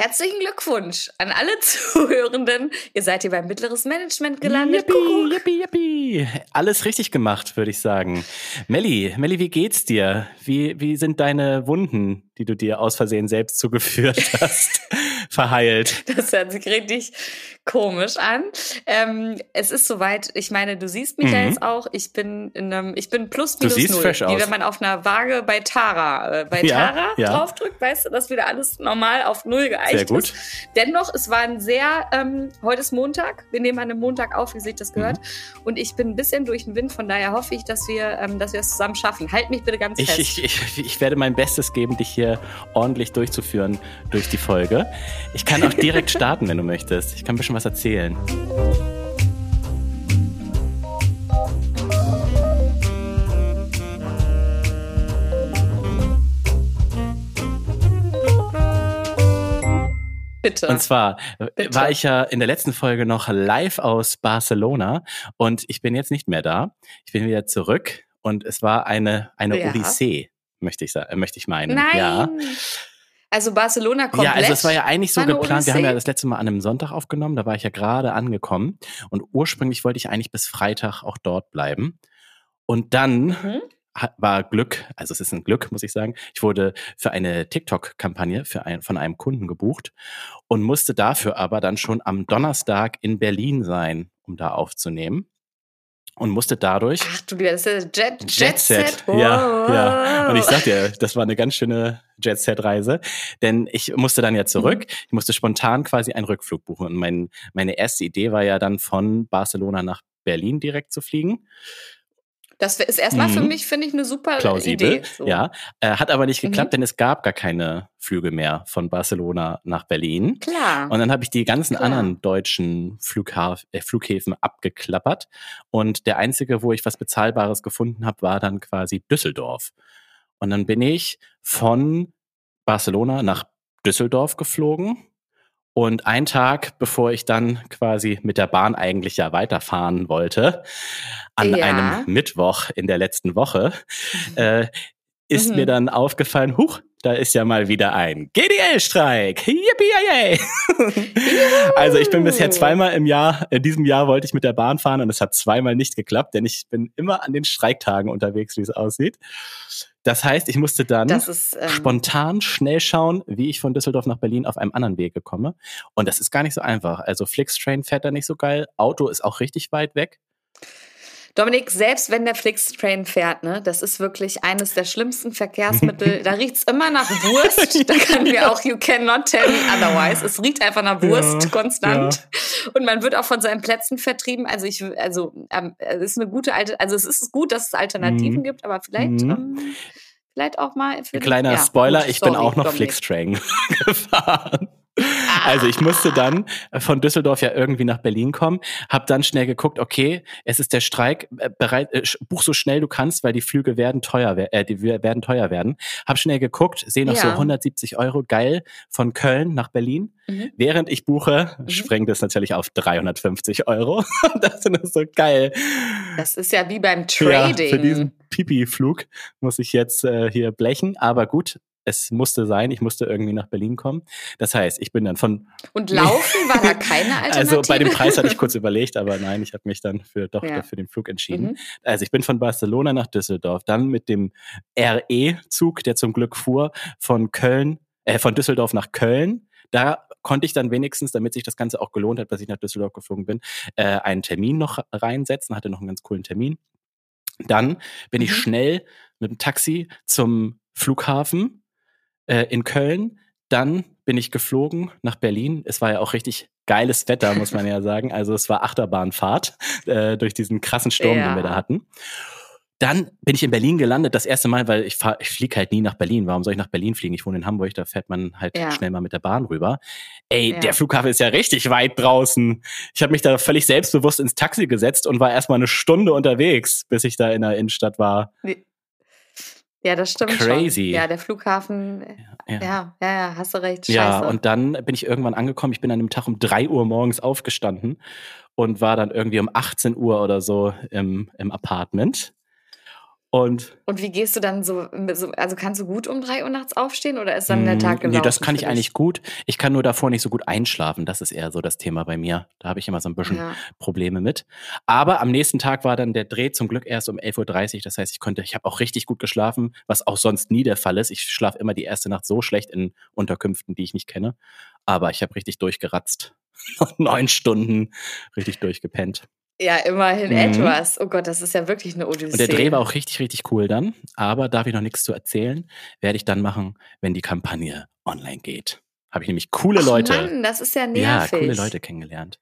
Herzlichen Glückwunsch an alle Zuhörenden. Ihr seid hier beim Mittleres Management gelandet. Yippie, yippie, yippie. Alles richtig gemacht, würde ich sagen. Melli, Melli, wie geht's dir? Wie, wie sind deine Wunden, die du dir aus Versehen selbst zugeführt hast, verheilt? Das hört sich richtig komisch an. Ähm, es ist soweit, ich meine, du siehst mich mhm. ja jetzt auch. Ich bin in einem, ich bin plus minus du siehst null. Fresh wie aus. wenn man auf einer Waage bei Tara, äh, bei ja, Tara ja. draufdrückt, weißt du, dass wieder alles normal auf null geeicht sehr gut. ist. Dennoch, es war ein sehr, ähm, heute ist Montag, wir nehmen an einem Montag auf, wie sich das gehört. Mhm. Und ich bin ein bisschen durch den Wind, von daher hoffe ich, dass wir, ähm, dass wir es zusammen schaffen. Halt mich bitte ganz fest. Ich, ich, ich, werde mein Bestes geben, dich hier ordentlich durchzuführen durch die Folge. Ich kann auch direkt starten, wenn du möchtest. Ich kann ein bisschen was erzählen. Bitte. Und zwar Bitte. war ich ja in der letzten Folge noch live aus Barcelona und ich bin jetzt nicht mehr da. Ich bin wieder zurück und es war eine, eine ja. Odyssee, möchte ich, möchte ich meinen. Nein. Ja. Also Barcelona komplett. Ja, also es war ja eigentlich so geplant. Wir haben ja das letzte Mal an einem Sonntag aufgenommen, da war ich ja gerade angekommen. Und ursprünglich wollte ich eigentlich bis Freitag auch dort bleiben. Und dann mhm. war Glück, also es ist ein Glück, muss ich sagen. Ich wurde für eine TikTok-Kampagne ein, von einem Kunden gebucht und musste dafür aber dann schon am Donnerstag in Berlin sein, um da aufzunehmen und musste dadurch. Ach du, das ist Jet, Jet, Jet Set. Oh. Ja, ja. Und ich sag dir, das war eine ganz schöne Jet Set Reise, denn ich musste dann ja zurück. Mhm. Ich musste spontan quasi einen Rückflug buchen und mein, meine erste Idee war ja dann von Barcelona nach Berlin direkt zu fliegen. Das ist erstmal mhm. für mich, finde ich, eine super Plausibel, Idee. So. Ja, äh, hat aber nicht geklappt, mhm. denn es gab gar keine Flüge mehr von Barcelona nach Berlin. Klar. Und dann habe ich die ganzen Klar. anderen deutschen Flughaf äh, Flughäfen abgeklappert. Und der einzige, wo ich was Bezahlbares gefunden habe, war dann quasi Düsseldorf. Und dann bin ich von Barcelona nach Düsseldorf geflogen und ein Tag, bevor ich dann quasi mit der Bahn eigentlich ja weiterfahren wollte, an ja. einem Mittwoch in der letzten Woche, äh, ist mhm. mir dann aufgefallen, huch, da ist ja mal wieder ein GDL-Streik. Yippie Also ich bin bisher zweimal im Jahr, in diesem Jahr wollte ich mit der Bahn fahren und es hat zweimal nicht geklappt, denn ich bin immer an den Streiktagen unterwegs, wie es aussieht. Das heißt, ich musste dann ist, ähm spontan schnell schauen, wie ich von Düsseldorf nach Berlin auf einem anderen Weg komme. Und das ist gar nicht so einfach. Also Flixtrain fährt da nicht so geil. Auto ist auch richtig weit weg. Dominik, selbst wenn der Flixtrain fährt, ne, das ist wirklich eines der schlimmsten Verkehrsmittel. da riecht es immer nach Wurst. Da kann mir auch You cannot tell me otherwise. Es riecht einfach nach Wurst ja, konstant. Ja. Und man wird auch von seinen Plätzen vertrieben. Also ich, also ähm, es ist eine gute alte, also es ist gut, dass es Alternativen mhm. gibt, aber vielleicht. Mhm. Ähm, vielleicht auch mal. Kleiner ja, Spoiler, gut, ich sorry, bin auch noch Flixtrain gefahren. Also ich musste dann von Düsseldorf ja irgendwie nach Berlin kommen, habe dann schnell geguckt, okay, es ist der Streik, äh, bereit, äh, buch so schnell du kannst, weil die Flüge werden teuer, äh, die werden teuer werden. Hab schnell geguckt, sehe noch ja. so 170 Euro, geil, von Köln nach Berlin. Mhm. Während ich buche, mhm. sprengt es natürlich auf 350 Euro. das ist so geil. Das ist ja wie beim Trading. Ja, für diesen Pipi-Flug muss ich jetzt äh, hier blechen, aber gut, es musste sein, ich musste irgendwie nach Berlin kommen. Das heißt, ich bin dann von. Und laufen war da keine Alternative? Also bei dem Preis hatte ich kurz überlegt, aber nein, ich habe mich dann für doch ja. für den Flug entschieden. Mhm. Also ich bin von Barcelona nach Düsseldorf, dann mit dem RE-Zug, der zum Glück fuhr, von Köln, äh, von Düsseldorf nach Köln. Da konnte ich dann wenigstens, damit sich das Ganze auch gelohnt hat, dass ich nach Düsseldorf geflogen bin, äh, einen Termin noch reinsetzen, hatte noch einen ganz coolen Termin. Dann bin mhm. ich schnell mit dem Taxi zum Flughafen äh, in Köln. Dann bin ich geflogen nach Berlin. Es war ja auch richtig geiles Wetter, muss man ja sagen. Also es war Achterbahnfahrt äh, durch diesen krassen Sturm, ja. den wir da hatten. Dann bin ich in Berlin gelandet, das erste Mal, weil ich, fahr, ich fliege halt nie nach Berlin. Warum soll ich nach Berlin fliegen? Ich wohne in Hamburg, da fährt man halt ja. schnell mal mit der Bahn rüber. Ey, ja. der Flughafen ist ja richtig weit draußen. Ich habe mich da völlig selbstbewusst ins Taxi gesetzt und war erstmal eine Stunde unterwegs, bis ich da in der Innenstadt war. Ja, das stimmt Crazy. Schon. Ja, der Flughafen, ja. ja, ja, ja, hast du recht. Scheiße. Ja, und dann bin ich irgendwann angekommen. Ich bin an einem Tag um drei Uhr morgens aufgestanden und war dann irgendwie um 18 Uhr oder so im, im Apartment. Und, und wie gehst du dann so, also kannst du gut um drei Uhr nachts aufstehen oder ist dann der Tag gelaufen? Nee, das kann ich eigentlich gut. Ich kann nur davor nicht so gut einschlafen. Das ist eher so das Thema bei mir. Da habe ich immer so ein bisschen ja. Probleme mit. Aber am nächsten Tag war dann der Dreh zum Glück erst um 11.30 Uhr. Das heißt, ich konnte, ich habe auch richtig gut geschlafen, was auch sonst nie der Fall ist. Ich schlafe immer die erste Nacht so schlecht in Unterkünften, die ich nicht kenne. Aber ich habe richtig durchgeratzt. Neun Stunden richtig durchgepennt. Ja, immerhin mhm. etwas. Oh Gott, das ist ja wirklich eine Odyssee. Und der Dreh war auch richtig, richtig cool dann. Aber darf ich noch nichts zu erzählen, werde ich dann machen, wenn die Kampagne online geht. Habe ich nämlich coole Ach Leute. Mann, das ist ja nervig. Ja, coole Leute kennengelernt.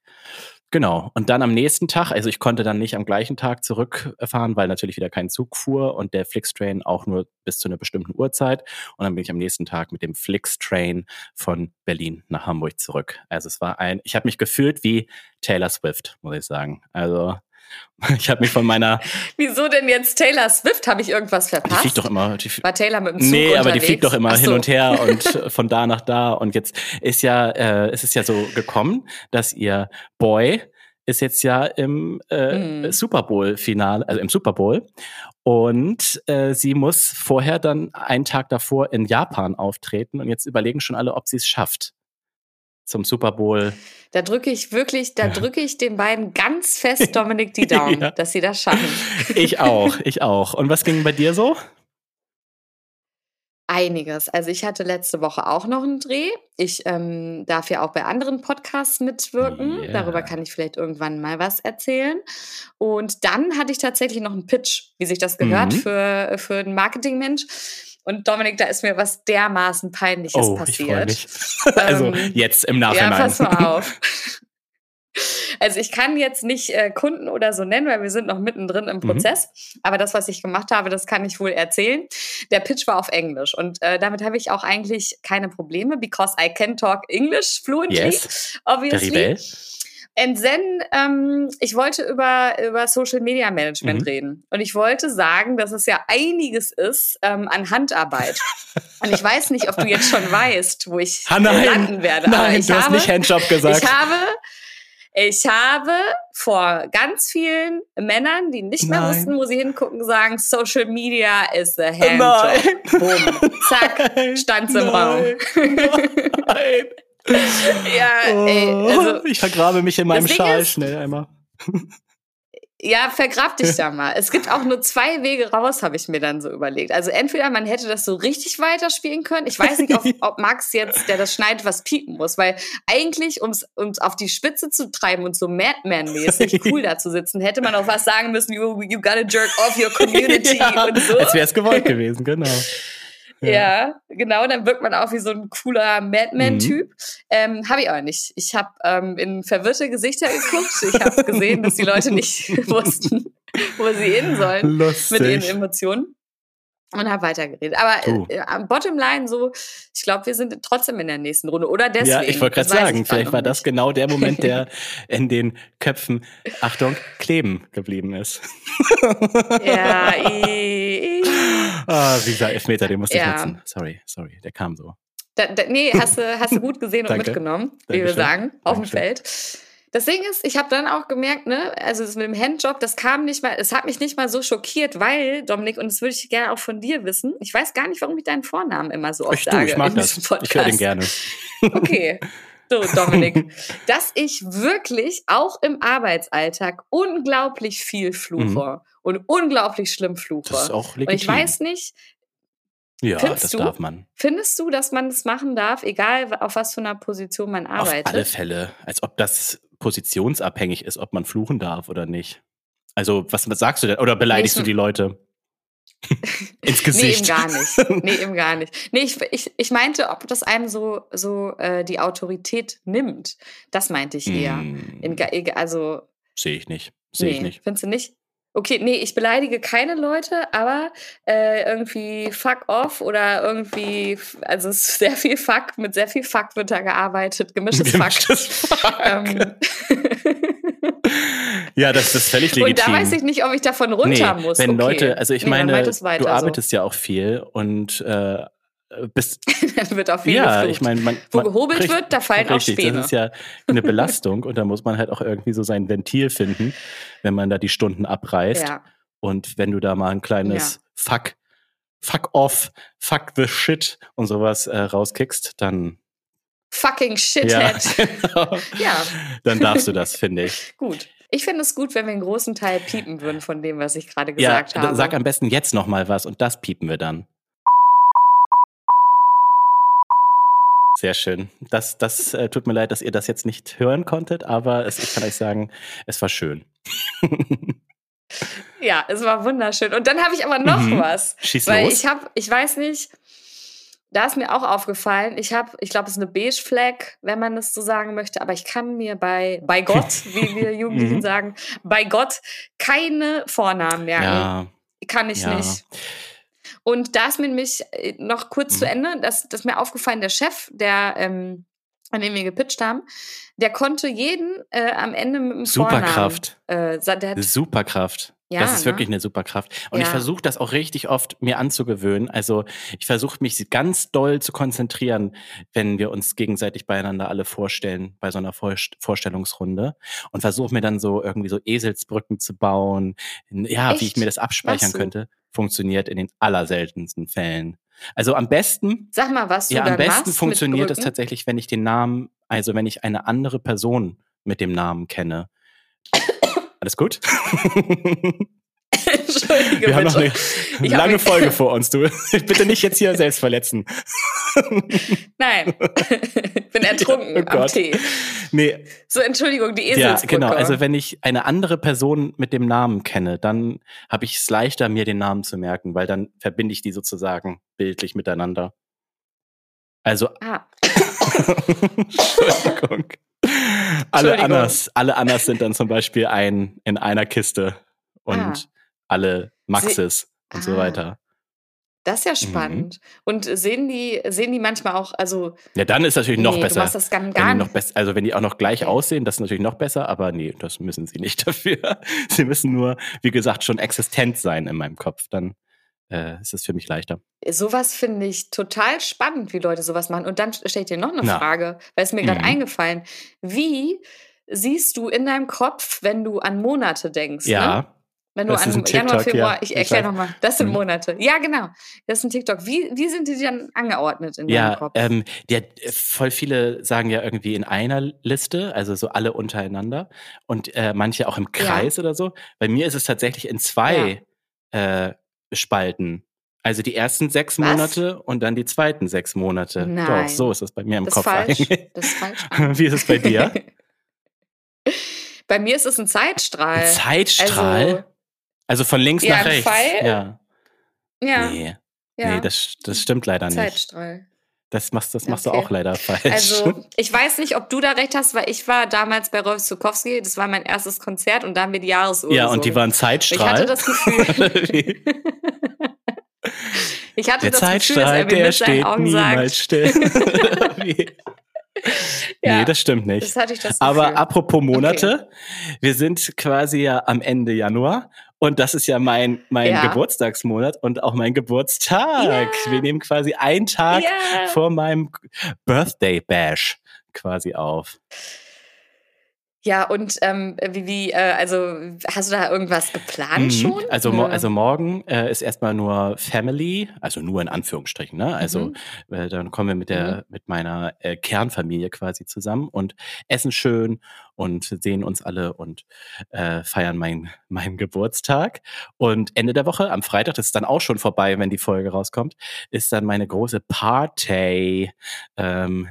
Genau. Und dann am nächsten Tag, also ich konnte dann nicht am gleichen Tag zurückfahren, weil natürlich wieder kein Zug fuhr und der Flixtrain auch nur bis zu einer bestimmten Uhrzeit. Und dann bin ich am nächsten Tag mit dem Flixtrain von Berlin nach Hamburg zurück. Also es war ein, ich habe mich gefühlt wie Taylor Swift, muss ich sagen. Also ich habe mich von meiner. Wieso denn jetzt Taylor Swift? Habe ich irgendwas verpasst? Die fliegt doch immer. Die War Taylor mit dem Zug Nee, unterwegs? aber die fliegt doch immer so. hin und her und von da nach da. Und jetzt ist ja, äh, es ist ja so gekommen, dass ihr Boy ist jetzt ja im äh, mhm. Super Bowl-Finale, also im Super Bowl. Und äh, sie muss vorher dann einen Tag davor in Japan auftreten. Und jetzt überlegen schon alle, ob sie es schafft zum Super Bowl. Da drücke ich wirklich, da drücke ich den beiden ganz fest, Dominik, die Daumen, ja. dass sie das schaffen. Ich auch, ich auch. Und was ging bei dir so? Einiges. Also ich hatte letzte Woche auch noch einen Dreh. Ich ähm, darf ja auch bei anderen Podcasts mitwirken. Yeah. Darüber kann ich vielleicht irgendwann mal was erzählen. Und dann hatte ich tatsächlich noch einen Pitch, wie sich das gehört, mhm. für, für einen Marketingmensch. Und Dominik, da ist mir was dermaßen Peinliches oh, passiert. Ich mich. also ähm, jetzt im Nachhinein. Ja, pass mal auf. Also ich kann jetzt nicht äh, Kunden oder so nennen, weil wir sind noch mittendrin im mhm. Prozess. Mhm. Aber das, was ich gemacht habe, das kann ich wohl erzählen. Der Pitch war auf Englisch und äh, damit habe ich auch eigentlich keine Probleme, because I can talk English fluently, yes. obviously. Der And then, ähm, ich wollte über, über Social Media Management mhm. reden. Und ich wollte sagen, dass es ja einiges ist ähm, an Handarbeit. Und ich weiß nicht, ob du jetzt schon weißt, wo ich ha, nein, landen werde. Nein, du habe, hast nicht Handjob gesagt. Ich habe, ich habe vor ganz vielen Männern, die nicht mehr wussten, wo sie hingucken, sagen, Social Media is the handjob. Nein. Boom. Zack, stand's im Raum. Nein ja, ey, oh, also, ich vergrabe mich in meinem Schal ist, schnell einmal. Ja, vergrab dich da mal. Es gibt auch nur zwei Wege raus, habe ich mir dann so überlegt. Also entweder man hätte das so richtig weiterspielen können. Ich weiß nicht, ob, ob Max jetzt, der das schneidet, was piepen muss, weil eigentlich, um es auf die Spitze zu treiben und so Madman-mäßig cool da zu sitzen, hätte man auch was sagen müssen, you, you gotta jerk off your community ja, und so. Als wäre es gewollt gewesen, genau. Ja. ja, genau, dann wirkt man auch wie so ein cooler Madman-Typ. Mhm. Ähm, habe ich aber nicht. Ich habe ähm, in verwirrte Gesichter geguckt. Ich habe gesehen, dass die Leute nicht wussten, wo sie hin sollen Lustig. mit ihren Emotionen und habe weitergeredet. Aber äh, am Bottomline so, ich glaube, wir sind trotzdem in der nächsten Runde. Oder deswegen. Ja, ich wollte gerade sagen, vielleicht war das genau der Moment, der in den Köpfen, Achtung, kleben geblieben ist. ja, i, i. Ah, dieser Elfmeter, den musste ja. ich nutzen. Sorry, sorry, der kam so. Da, da, nee, hast du, hast du gut gesehen und mitgenommen, wie wir sagen, auf dem Feld. Das Ding ist, ich habe dann auch gemerkt, ne, also das mit dem Handjob, das kam nicht mal, es hat mich nicht mal so schockiert, weil, Dominik, und das würde ich gerne auch von dir wissen, ich weiß gar nicht, warum ich deinen Vornamen immer so oft ich, sage. Du, ich mag das. Ich höre den gerne. Okay. So, Dominik, dass ich wirklich auch im Arbeitsalltag unglaublich viel fluche mhm. Und unglaublich schlimm fluche. Das ist auch legitim. Und ich weiß nicht, ja, Findest das du, darf man. Findest du, dass man das machen darf, egal auf was für einer Position man arbeitet? Auf alle Fälle. Als ob das positionsabhängig ist, ob man fluchen darf oder nicht. Also, was, sagst du denn? Oder beleidigst nee, du die Leute? Ins Gesicht. nee, eben gar nicht. Nee, eben gar nicht. Nee, ich, ich, ich meinte, ob das einem so, so äh, die Autorität nimmt. Das meinte ich eher. Mm. In, also. Sehe ich nicht. Sehe nee, ich nicht. Findest du nicht? Okay, nee, ich beleidige keine Leute, aber äh, irgendwie fuck off oder irgendwie, also es ist sehr viel fuck, mit sehr viel fuck wird da gearbeitet, gemischtes, gemischtes fuck. fuck. Ähm. ja, das ist völlig legitim. Und da weiß ich nicht, ob ich davon runter nee, muss. Wenn okay. Leute, also ich nee, meine, du arbeitest so. ja auch viel und äh, bis dann wird auf viel ja, ich meine, man, wo gehobelt kriegt, wird, da fallen richtig, auch Späne. Das ist ja eine Belastung und da muss man halt auch irgendwie so sein Ventil finden, wenn man da die Stunden abreißt. Ja. Und wenn du da mal ein kleines ja. Fuck, fuck off, fuck the shit und sowas äh, rauskickst, dann fucking shithead. Ja, genau. ja. Dann darfst du das, finde ich. Gut. Ich finde es gut, wenn wir einen großen Teil piepen würden von dem, was ich gerade gesagt ja, habe. Sag am besten jetzt noch mal was und das piepen wir dann. Sehr schön. Das, das äh, tut mir leid, dass ihr das jetzt nicht hören konntet, aber es, ich kann euch sagen, es war schön. ja, es war wunderschön. Und dann habe ich aber noch mhm. was. Schieß weil los. ich habe, ich weiß nicht, da ist mir auch aufgefallen, ich habe, ich glaube, es ist eine Beige Flag, wenn man das so sagen möchte, aber ich kann mir bei, bei Gott, wie wir Jugendlichen mhm. sagen, bei Gott keine Vornamen merken. Ja. Kann ich ja. nicht. Und da ist mir nämlich äh, noch kurz mhm. zu Ende, das, das ist mir aufgefallen, der Chef, der, ähm, an dem wir gepitcht haben, der konnte jeden äh, am Ende mit dem Superkraft. Vornamen. Äh, Superkraft. Ja, das ist ne? wirklich eine Superkraft. Und ja. ich versuche das auch richtig oft mir anzugewöhnen. Also ich versuche mich ganz doll zu konzentrieren, wenn wir uns gegenseitig beieinander alle vorstellen, bei so einer Vorstellungsrunde. Und versuche mir dann so irgendwie so Eselsbrücken zu bauen. Ja, Echt? wie ich mir das abspeichern könnte. Funktioniert in den allerseltensten Fällen. Also am besten. Sag mal, was du Ja, am besten funktioniert es tatsächlich, wenn ich den Namen, also wenn ich eine andere Person mit dem Namen kenne. Alles gut? Entschuldige, Wir haben noch eine lange Folge vor uns. Du bitte nicht jetzt hier selbst verletzen. Nein, ich bin ertrunken oh am Tee. Nee. So, Entschuldigung, die Eselsbrücke. Ja, genau. Also wenn ich eine andere Person mit dem Namen kenne, dann habe ich es leichter, mir den Namen zu merken, weil dann verbinde ich die sozusagen bildlich miteinander. Also. Ah. Entschuldigung. Alle Annas, alle Annas sind dann zum Beispiel ein in einer Kiste und ah. alle Maxes Sie und ah. so weiter. Das ist ja mhm. spannend. Mhm. Und sehen die, sehen die manchmal auch, also. Ja, dann ist natürlich noch besser. Du machst das gar, gar noch best, also wenn die auch noch gleich aussehen, das ist natürlich noch besser, aber nee, das müssen sie nicht dafür. sie müssen nur, wie gesagt, schon existent sein in meinem Kopf. Dann äh, ist es für mich leichter. Sowas finde ich total spannend, wie Leute sowas machen. Und dann stelle ich dir noch eine Na. Frage, weil es mir gerade mhm. eingefallen. Wie siehst du in deinem Kopf, wenn du an Monate denkst? Ja. Ne? Wenn du das an Januar, Februar, ja. ich erkläre nochmal, das sind mhm. Monate. Ja, genau. Das ist ein TikTok. Wie, wie sind die dann angeordnet in ja, deinem Kopf? Ähm, der, voll viele sagen ja irgendwie in einer Liste, also so alle untereinander und äh, manche auch im Kreis ja. oder so. Bei mir ist es tatsächlich in zwei ja. äh, Spalten. Also die ersten sechs Was? Monate und dann die zweiten sechs Monate. Nein. Doch, so ist es bei mir im das Kopf. Falsch. Das ist falsch. Wie ist es bei dir? bei mir ist es ein Zeitstrahl. Ein Zeitstrahl? Also, also von links ja, nach rechts. Pfeil. Ja. Ja. Nee. Ja. Nee, das, das stimmt leider nicht. Zeitstrahl. Das machst, das machst okay. du auch leider falsch. Also, ich weiß nicht, ob du da recht hast, weil ich war damals bei Rolf Zukowski, das war mein erstes Konzert und da haben wir die Jahresuhr. Ja, und die waren Zeitstrahl. Ich hatte das Gefühl. ich hatte der das Zeitstrahl, Gefühl, dass er mir der steht Augen niemals sagt. still. Ja, nee, das stimmt nicht. Das hatte ich das Aber apropos Monate, okay. wir sind quasi ja am Ende Januar und das ist ja mein, mein Ja. Geburtstagsmonat und auch mein Geburtstag. Ja. Wir nehmen quasi einen Tag Ja. vor meinem Birthday Bash quasi auf. Ja, und ähm, wie, wie äh, also hast du da irgendwas geplant Mhm. schon? Also, mo also morgen äh, ist erstmal nur Family, also nur in Anführungsstrichen, ne? Also Mhm. äh, dann kommen wir mit der mit meiner äh, Kernfamilie quasi zusammen und essen schön und sehen uns alle und äh, feiern meinen meinen Geburtstag. Und Ende der Woche, am Freitag, das ist dann auch schon vorbei, wenn die Folge rauskommt, ist dann meine große Party. Ähm,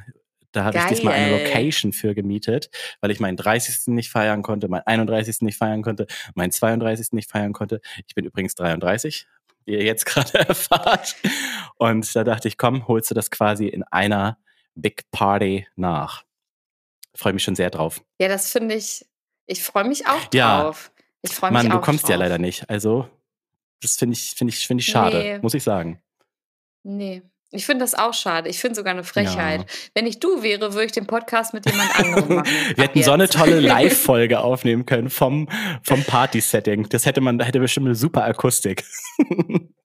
da habe ich diesmal eine. Location für gemietet, weil ich meinen 30. nicht feiern konnte, meinen 31. nicht feiern konnte, meinen 32. nicht feiern konnte. Ich bin übrigens 33, wie ihr jetzt gerade erfahrt. Und da dachte ich, komm, holst du das quasi in einer Big Party nach. Freue mich schon sehr drauf. Ja, das finde ich, ich freue mich auch Ja. drauf. Ich freue mich Mann, auch du kommst drauf. ja leider nicht. Also, das finde ich, finde ich, finde ich schade, Nee. muss ich sagen. Nee. Ich finde das auch schade. Ich finde sogar eine Frechheit. Ja. Wenn ich du wäre, würde ich den Podcast mit jemand anderem machen. Wir hätten so eine jetzt. tolle Live-Folge aufnehmen können vom, vom Party-Setting. Das hätte man, da hätte bestimmt eine super Akustik.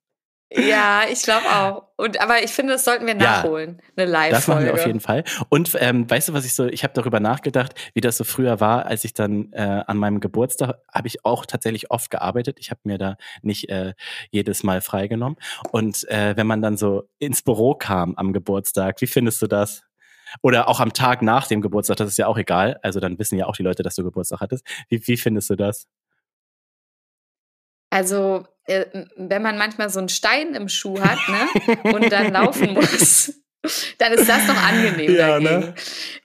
Ja, ich glaube auch. Und aber ich finde, das sollten wir nachholen. Ja, eine Live-Folge. Das machen wir auf jeden Fall. Und ähm, weißt du, was ich so, ich habe darüber nachgedacht, wie das so früher war, als ich dann äh, an meinem Geburtstag habe ich auch tatsächlich oft gearbeitet. Ich habe mir da nicht äh, jedes Mal freigenommen. Und äh, wenn man dann so ins Büro kam am Geburtstag, wie findest du das? Oder auch am Tag nach dem Geburtstag, das ist ja auch egal. Also dann wissen ja auch die Leute, dass du Geburtstag hattest. Wie, wie findest du das? Also, wenn man manchmal so einen Stein im Schuh hat ne, und dann laufen muss, dann ist das noch angenehm ja, ne?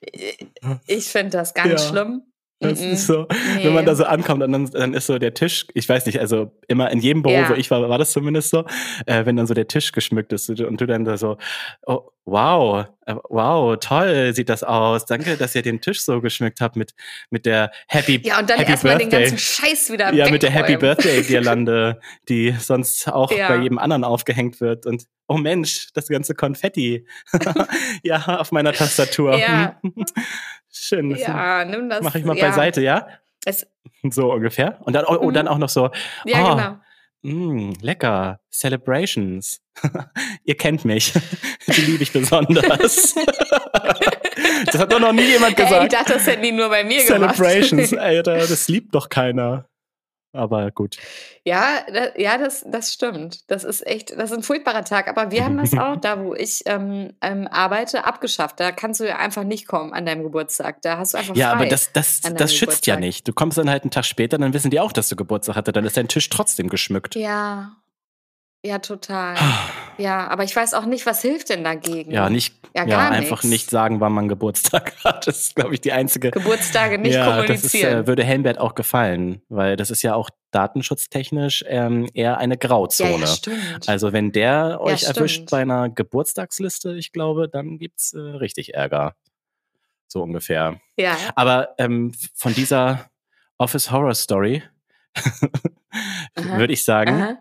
dagegen. Ne? Ich finde das ganz ja. schlimm. Das mm -mm. ist so, nee. wenn man da so ankommt und dann, dann ist so der Tisch, ich weiß nicht, also immer in jedem Büro, ja. wo ich war, war das zumindest so, äh, wenn dann so der Tisch geschmückt ist und du dann da so, oh, wow, äh, wow, toll sieht das aus. Danke, dass ihr den Tisch so geschmückt habt mit, mit der Happy Ja, und dann erstmal den ganzen Scheiß wieder Ja, mit der Happy Birthday Girlande, die sonst auch ja. bei jedem anderen aufgehängt wird und oh Mensch, das ganze Konfetti. ja, auf meiner Tastatur. Ja. Schön. Ja, nimm das. Mach ich mal ja. beiseite, ja? Es so ungefähr. Und dann, oh, oh, dann auch noch so. Ja, oh, genau. Mh, lecker. Celebrations. Ihr kennt mich. Die liebe ich besonders. das hat doch noch nie jemand gesagt. Ey, ich dachte, das hätten die nur bei mir Celebrations, gemacht. Celebrations, Alter, das liebt doch keiner aber gut. Ja, da, ja, das, das stimmt. Das ist echt, das ist ein furchtbarer Tag. Aber wir haben das auch, da wo ich ähm, ähm, arbeite, abgeschafft. Da kannst du ja einfach nicht kommen an deinem Geburtstag. Da hast du einfach Ja, aber das, das, das schützt ja nicht. Du kommst dann halt einen Tag später, dann wissen die auch, dass du Geburtstag hatte. Dann ist dein Tisch trotzdem geschmückt. Ja, ja, total. ja, aber ich weiß auch nicht, was hilft denn dagegen? Ja, nicht, ja, ja einfach nicht sagen, wann man Geburtstag hat. Das ist, glaube ich, die einzige. Geburtstage nicht ja, kommunizieren. Das ist, äh, würde Helmbert auch gefallen, weil das ist ja auch datenschutztechnisch ähm, eher eine Grauzone. Ja, stimmt. Also wenn der euch erwischt bei einer Geburtstagsliste, ich glaube, dann gibt's äh, richtig Ärger. So ungefähr. Ja. Aber ähm, von dieser Office Horror Story würde ich sagen, Aha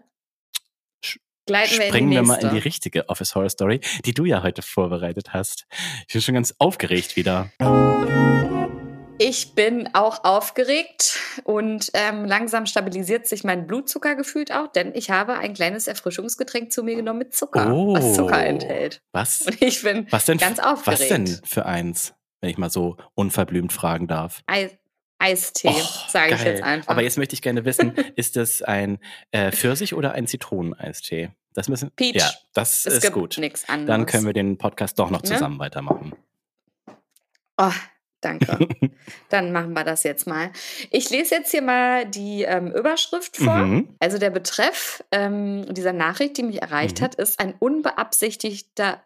Gleiten wir Springen wir mal in die richtige Office Horror Story, die du ja heute vorbereitet hast. Ich bin schon ganz aufgeregt wieder. Ich bin auch aufgeregt und ähm, langsam stabilisiert sich mein Blutzucker gefühlt auch, denn ich habe ein kleines Erfrischungsgetränk zu mir genommen mit Zucker, oh, was Zucker enthält. Was? Und ich bin was denn, ganz aufgeregt. Was denn für eins, wenn ich mal so unverblümt fragen darf? Eis Eistee, oh, sage ich jetzt einfach. Aber jetzt möchte ich gerne wissen, ist das ein äh, Pfirsich oder ein Zitroneneistee? Das müssen Peach. Ja, das es ist gut. Nichts anderes. Dann können wir den Podcast doch noch ne? zusammen ne? weitermachen. Oh, danke. Dann machen wir das jetzt mal. Ich lese jetzt hier mal die ähm, Überschrift vor. Mhm. Also der Betreff ähm, dieser Nachricht, die mich erreicht mhm. hat, ist ein unbeabsichtigter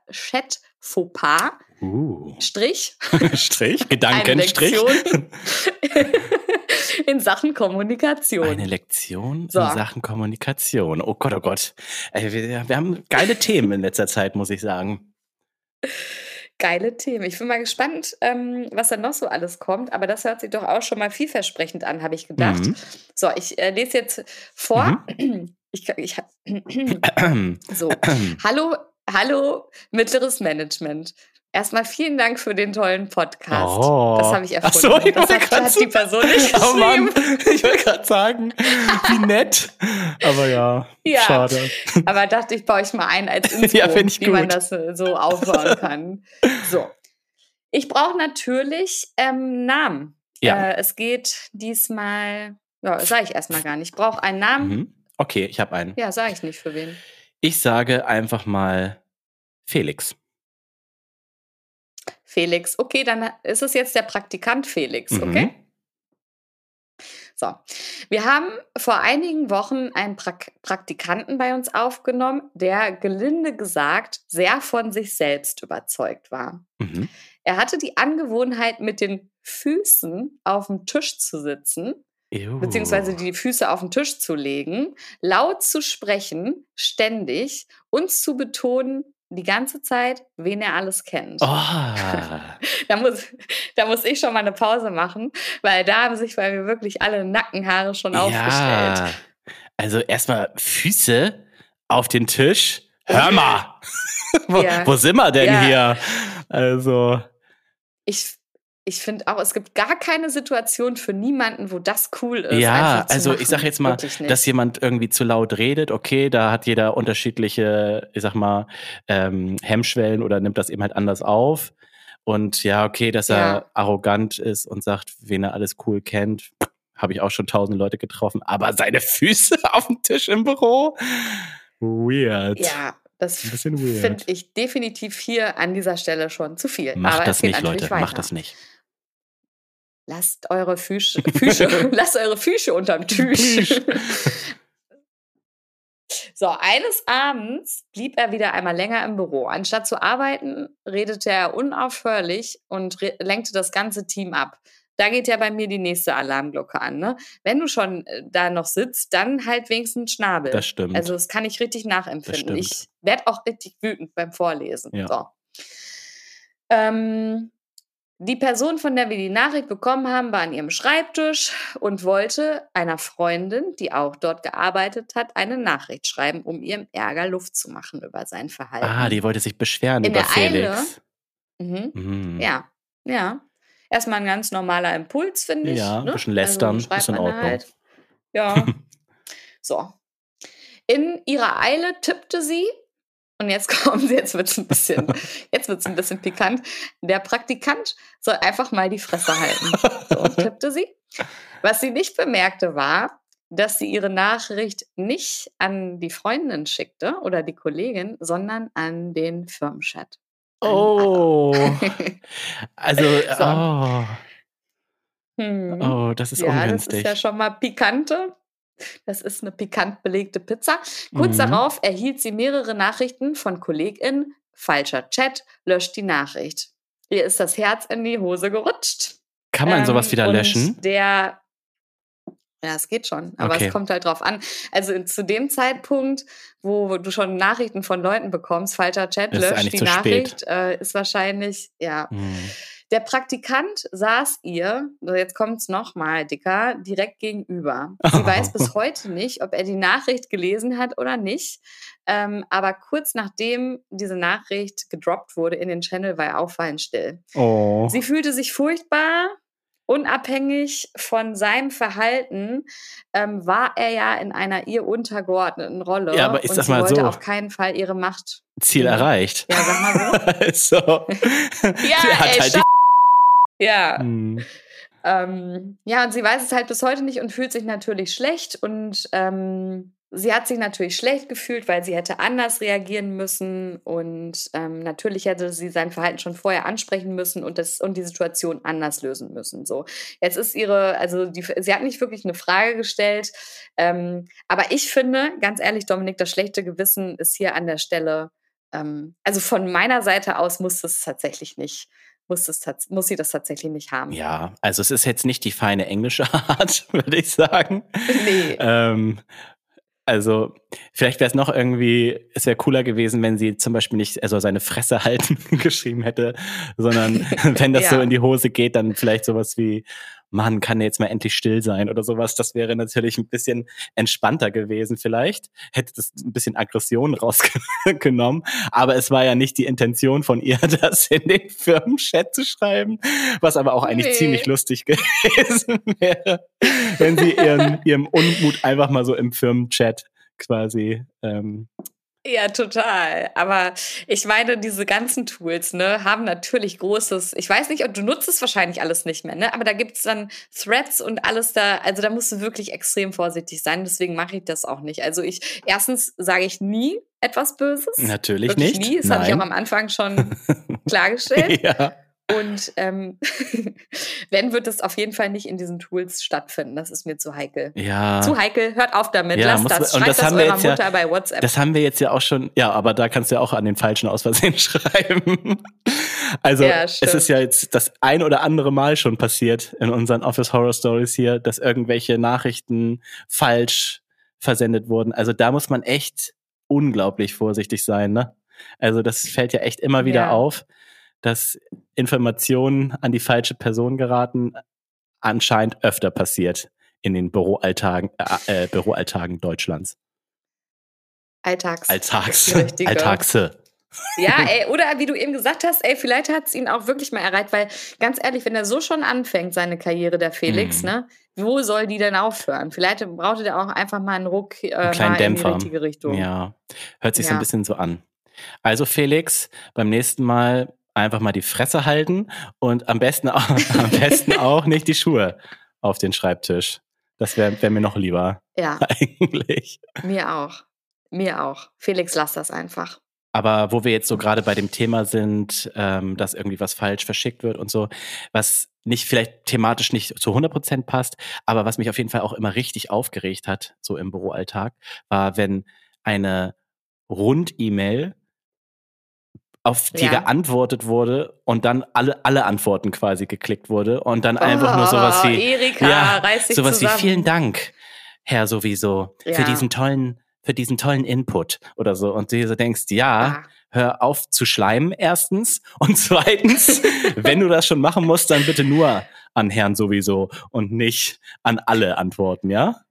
Chat-Fauxpas. Uh. Strich. Strich, Gedankenstrich. in Sachen Kommunikation. Eine Lektion so. in Sachen Kommunikation. Oh Gott, oh Gott. Wir, wir haben geile Themen in letzter Zeit, muss ich sagen. Geile Themen. Ich bin mal gespannt, ähm, was da noch so alles kommt. Aber das hört sich doch auch schon mal vielversprechend an, habe ich gedacht. Mhm. So, ich äh, lese jetzt vor. Mhm. Ich, ich, so, hallo, hallo, mittleres Management. Erstmal vielen Dank für den tollen Podcast. Oh. Das habe ich erfunden. Ach so, ich das hat, hat die Person nicht Oh Mann, ich wollte gerade sagen, wie nett. Aber ja, ja, schade. Aber dachte ich, baue ich mal ein als Intro, ja, ich wie gut. man das so aufbauen kann. So. Ich brauche natürlich ähm, Namen. Ja. Äh, es geht diesmal, ja, sage ich erstmal gar nicht. Ich brauche einen Namen. Mhm. Okay, ich habe einen. Ja, sage ich nicht für wen. Ich sage einfach mal Felix. Felix. Okay, dann ist es jetzt der Praktikant Felix, mhm. okay? So, wir haben vor einigen Wochen einen pra Praktikanten bei uns aufgenommen, der gelinde gesagt sehr von sich selbst überzeugt war. Mhm. Er hatte die Angewohnheit, mit den Füßen auf dem Tisch zu sitzen, Ew. beziehungsweise die Füße auf den Tisch zu legen, laut zu sprechen, ständig und zu betonen, die ganze Zeit, wen er alles kennt. Oh. da, muss, da muss ich schon mal eine Pause machen, weil da haben sich bei mir wirklich alle Nackenhaare schon ja. aufgestellt. Also erstmal Füße auf den Tisch. Hör mal! wo, ja. wo, sind wir denn ja. hier? Also. Ich, ich finde auch, es gibt gar keine Situation für niemanden, wo das cool ist. Ja, also ich sag jetzt mal, dass jemand irgendwie zu laut redet, okay, da hat jeder unterschiedliche, ich sag mal, ähm, Hemmschwellen oder nimmt das eben halt anders auf. Und ja, okay, dass er ja. arrogant ist und sagt, wen er alles cool kennt, habe ich auch schon tausend Leute getroffen. Aber seine Füße auf dem Tisch im Büro, weird. Ja, das finde ich definitiv hier an dieser Stelle schon zu viel. Macht Aber das nicht, Leute. Weiter. Macht das nicht. Lasst eure Füße, Füße lasst eure Füße unterm Tisch. so, eines Abends blieb er wieder einmal länger im Büro. Anstatt zu arbeiten, redete er unaufhörlich und lenkte das ganze Team ab da geht ja bei mir die nächste Alarmglocke an. Ne? Wenn du schon äh, da noch sitzt, dann halt wenigstens Schnabel. Das stimmt. Also das kann ich richtig nachempfinden. Ich werde auch richtig wütend beim Vorlesen. Ja. So. Ähm, die Person, von der wir die Nachricht bekommen haben, war an ihrem Schreibtisch und wollte einer Freundin, die auch dort gearbeitet hat, eine Nachricht schreiben, um ihrem Ärger Luft zu machen über sein Verhalten. Ah, die wollte sich beschweren In über Felix. Eile, mhm, mhm. Ja, ja erstmal ein ganz normaler Impuls, finde ich. Ja, ein ne? bisschen lästern, also ist in Ordnung. Halt. Ja. so. In ihrer Eile tippte sie, und jetzt kommen sie, jetzt wird es ein bisschen, jetzt ein bisschen pikant. Der Praktikant soll einfach mal die Fresse halten. So, tippte sie. Was sie nicht bemerkte, war, dass sie ihre Nachricht nicht an die Freundin schickte oder die Kollegin, sondern an den Firmenchat. Oh. also, so. oh. Hm. oh, das ist ja, ungünstig. Das ist ja schon mal pikante. Das ist eine pikant belegte Pizza. Kurz mhm. darauf erhielt sie mehrere Nachrichten von KollegInnen. Falscher Chat, löscht die Nachricht. Ihr ist das Herz in die Hose gerutscht. Kann man sowas ähm, wieder löschen? Der ja, es geht schon, aber okay. es kommt halt drauf an. Also zu dem Zeitpunkt, wo du schon Nachrichten von Leuten bekommst, falscher Chat, löscht die Nachricht, äh, ist wahrscheinlich, ja. Hm. Der Praktikant saß ihr, jetzt kommt es nochmal, Dicker, direkt gegenüber. Sie oh. weiß bis heute nicht, ob er die Nachricht gelesen hat oder nicht. Ähm, aber kurz nachdem diese Nachricht gedroppt wurde in den Channel, war er auffallend still. Oh. Sie fühlte sich furchtbar, unabhängig von seinem Verhalten ähm, war er ja in einer ihr untergeordneten Rolle. Ja, aber ich sag und sie mal wollte so. auf keinen Fall ihre Macht. Ziel erreicht. Ja, sag mal so. so. ja, ey, halt ja. Hm. Ähm, ja, und sie weiß es halt bis heute nicht und fühlt sich natürlich schlecht und ähm, Sie hat sich natürlich schlecht gefühlt, weil sie hätte anders reagieren müssen und ähm, natürlich hätte sie sein Verhalten schon vorher ansprechen müssen und das und die Situation anders lösen müssen. So, jetzt ist ihre, also die, sie hat nicht wirklich eine Frage gestellt, ähm, aber ich finde, ganz ehrlich, Dominik, das schlechte Gewissen ist hier an der Stelle. Ähm, also von meiner Seite aus muss es tatsächlich nicht muss, das, muss sie das tatsächlich nicht haben. Ja, also es ist jetzt nicht die feine englische Art, würde ich sagen. Nee. Ähm, also vielleicht wäre es noch irgendwie, es wäre cooler gewesen, wenn sie zum Beispiel nicht also seine Fresse halten geschrieben hätte, sondern wenn das ja. so in die Hose geht, dann vielleicht sowas wie, Mann, kann jetzt mal endlich still sein oder sowas. Das wäre natürlich ein bisschen entspannter gewesen vielleicht. Hätte das ein bisschen Aggression rausgenommen. Aber es war ja nicht die Intention von ihr, das in den Firmenchat zu schreiben, was aber auch eigentlich nee. ziemlich lustig gewesen wäre, wenn sie ihren, ihrem Unmut einfach mal so im Firmenchat quasi ähm, ja, total. Aber ich meine, diese ganzen Tools ne, haben natürlich großes, ich weiß nicht, und du nutzt es wahrscheinlich alles nicht mehr, ne? aber da gibt es dann Threads und alles da. Also da musst du wirklich extrem vorsichtig sein. Deswegen mache ich das auch nicht. Also ich, erstens sage ich nie etwas Böses. Natürlich wirklich nicht. Nie. Das habe ich auch am Anfang schon klargestellt. ja. Und ähm, wenn, wird es auf jeden Fall nicht in diesen Tools stattfinden. Das ist mir zu heikel. Ja. Zu heikel. Hört auf damit. Ja, Lasst das. Schreibt das, das eurer Mutter ja, bei WhatsApp. Das haben wir jetzt ja auch schon. Ja, aber da kannst du ja auch an den Falschen aus Versehen schreiben. Also ja, es ist ja jetzt das ein oder andere Mal schon passiert in unseren Office Horror Stories hier, dass irgendwelche Nachrichten falsch versendet wurden. Also da muss man echt unglaublich vorsichtig sein. Ne? Also das fällt ja echt immer wieder ja. auf dass Informationen an die falsche Person geraten, anscheinend öfter passiert in den Büroalltagen, äh, äh, Büroalltagen Deutschlands. Alltags. Alltags. Alltagse. Ja, ey, oder wie du eben gesagt hast, ey, vielleicht hat es ihn auch wirklich mal erreicht, weil ganz ehrlich, wenn er so schon anfängt, seine Karriere der Felix, mhm. ne, wo soll die denn aufhören? Vielleicht braucht er auch einfach mal einen Ruck äh, einen kleinen Dämpfer. in die richtige Richtung. Ja, hört sich ja. so ein bisschen so an. Also Felix, beim nächsten Mal einfach mal die Fresse halten und am besten auch, am besten auch nicht die Schuhe auf den Schreibtisch. Das wäre wär mir noch lieber. Ja. Eigentlich. Mir auch. Mir auch. Felix, lass das einfach. Aber wo wir jetzt so gerade bei dem Thema sind, ähm, dass irgendwie was falsch verschickt wird und so, was nicht vielleicht thematisch nicht zu 100 Prozent passt, aber was mich auf jeden Fall auch immer richtig aufgeregt hat, so im Büroalltag, war, wenn eine Rund-E-Mail auf die ja. geantwortet wurde und dann alle, alle Antworten quasi geklickt wurde und dann oh, einfach nur sowas wie, Erika, ja, sowas zusammen. wie vielen Dank, Herr sowieso, ja. für diesen tollen, für diesen tollen Input oder so. Und du so denkst, ja, hör auf zu schleimen, erstens. Und zweitens, wenn du das schon machen musst, dann bitte nur an Herrn sowieso und nicht an alle Antworten, ja?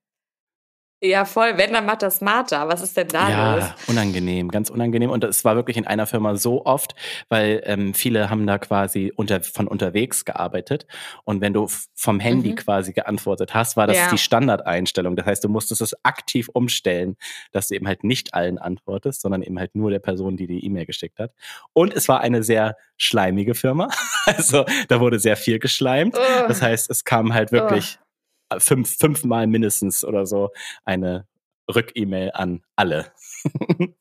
Ja, voll. Wenn, dann macht das smarter. Was ist denn da ja, los? unangenehm, ganz unangenehm. Und es war wirklich in einer Firma so oft, weil ähm, viele haben da quasi unter, von unterwegs gearbeitet. Und wenn du vom Handy mhm. quasi geantwortet hast, war das ja. die Standardeinstellung. Das heißt, du musstest es aktiv umstellen, dass du eben halt nicht allen antwortest, sondern eben halt nur der Person, die die E-Mail geschickt hat. Und es war eine sehr schleimige Firma. Also da wurde sehr viel geschleimt. Oh. Das heißt, es kam halt wirklich oh fünf, fünfmal mindestens oder so eine Rück-E-Mail an alle.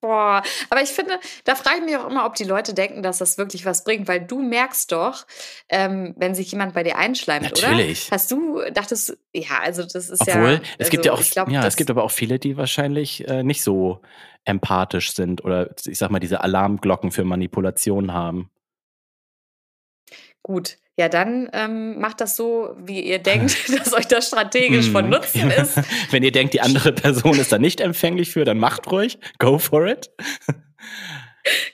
Boah, aber ich finde, da frage ich mich auch immer, ob die Leute denken, dass das wirklich was bringt, weil du merkst doch, ähm, wenn sich jemand bei dir einschleimt, Natürlich. oder? Hast du, dachtest, ja, also das ist Obwohl, ja. Obwohl, es gibt ja also auch, glaub, ja, es gibt aber auch viele, die wahrscheinlich äh, nicht so empathisch sind oder ich sag mal, diese Alarmglocken für Manipulation haben. Gut, ja, dann ähm, macht das so, wie ihr denkt, dass euch das strategisch von mhm. Nutzen ist. Wenn ihr denkt, die andere Person ist da nicht empfänglich für, dann macht ruhig, go for it.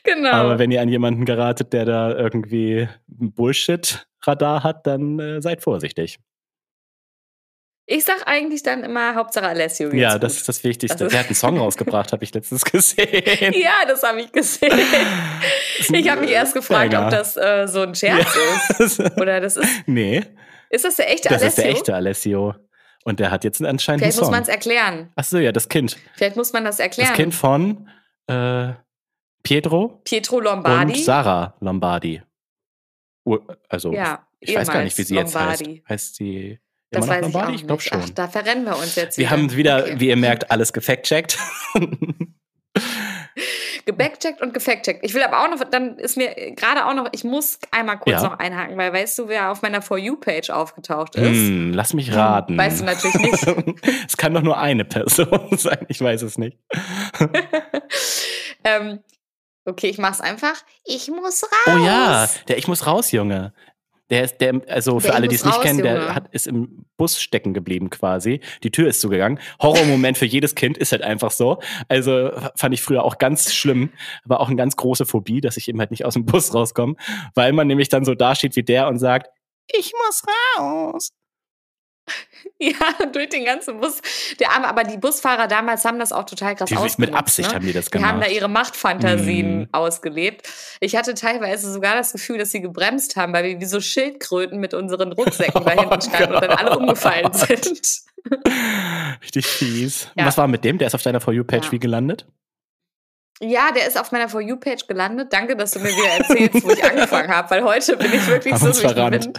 Genau. Aber wenn ihr an jemanden geratet, der da irgendwie Bullshit-Radar hat, dann äh, seid vorsichtig. Ich sag eigentlich dann immer Hauptsache Alessio. Ja, das ist das Wichtigste. Also, Der hat einen Song rausgebracht, habe ich letztens gesehen. Ja, das habe ich gesehen. Ich habe mich erst gefragt, ja, ob das äh, so ein Scherz ja. ist. Oder das ist. Nee. Ist das der echte das Alessio? Das ist der echte Alessio. Und der hat jetzt anscheinend Vielleicht einen Song. muss man es erklären. Ach so, ja, das Kind. Vielleicht muss man das erklären. Das Kind von äh, Pietro. Pietro Lombardi. Und Sarah Lombardi. Also, ja, ich weiß gar nicht, wie sie Lombardi. jetzt heißt. Heißt sie das weiß ich auch Ich glaube schon. Ach, da verrennen wir uns jetzt wieder. Wir haben wieder, okay. wie ihr merkt, alles gefact-checkt. Gebackcheckt und gefact-checkt. Ich will aber auch noch, dann ist mir gerade auch noch, ich muss einmal kurz ja. noch einhaken, weil weißt du, wer auf meiner For You-Page aufgetaucht ist? Hm, lass mich raten. Weißt du natürlich nicht. es kann doch nur eine Person sein, ich weiß es nicht. ähm, okay, ich mach's einfach. Ich muss raus. Oh ja, der Ich muss raus, Junge. Der ist, der, also für der alle, die es nicht kennen, der hat, ist im Bus stecken geblieben quasi. Die Tür ist zugegangen. Horrormoment für jedes Kind ist halt einfach so. Also fand ich früher auch ganz schlimm. War auch eine ganz große Phobie, dass ich eben halt nicht aus dem Bus rauskomme, weil man nämlich dann so dasteht wie der und sagt, ich muss raus. Ja, durch den ganzen Bus. Der Arme, aber die Busfahrer damals haben das auch total krass die, ausgenutzt. Mit Absicht ne? haben die das gemacht. Die haben da ihre Machtfantasien mm. ausgelebt. Ich hatte teilweise sogar das Gefühl, dass sie gebremst haben, weil wir wie so Schildkröten mit unseren Rucksäcken oh da hinten standen und dann alle umgefallen sind. Richtig fies. Ja. Was war mit dem? Der ist auf deiner For You-Page ja. wie gelandet? Ja, der ist auf meiner For You-Page gelandet. Danke, dass du mir wieder erzählst, wo ich angefangen habe, weil heute bin ich wirklich so, wie ich bin.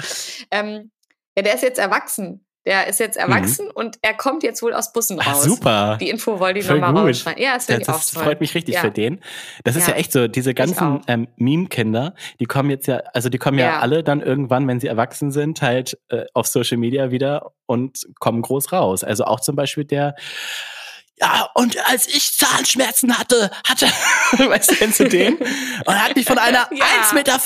Ähm, ja, der ist jetzt erwachsen. Der ist jetzt mhm. erwachsen mhm. und er kommt jetzt wohl aus Bussen raus. Ach, super. Die Info wollte ich nochmal rausschreiben. Ja, das, das, das freut mich richtig ja. für den. Das ist ja, ja echt so, diese ganzen ähm, Meme-Kinder, die kommen jetzt ja, also die kommen ja. ja, alle dann irgendwann, wenn sie erwachsen sind, halt äh, auf Social Media wieder und kommen groß raus. Also auch zum Beispiel der ja, und als ich Zahnschmerzen hatte, hatte, weißt du, kennst du den? Und er hat mich von einer ja. 1,50 Meter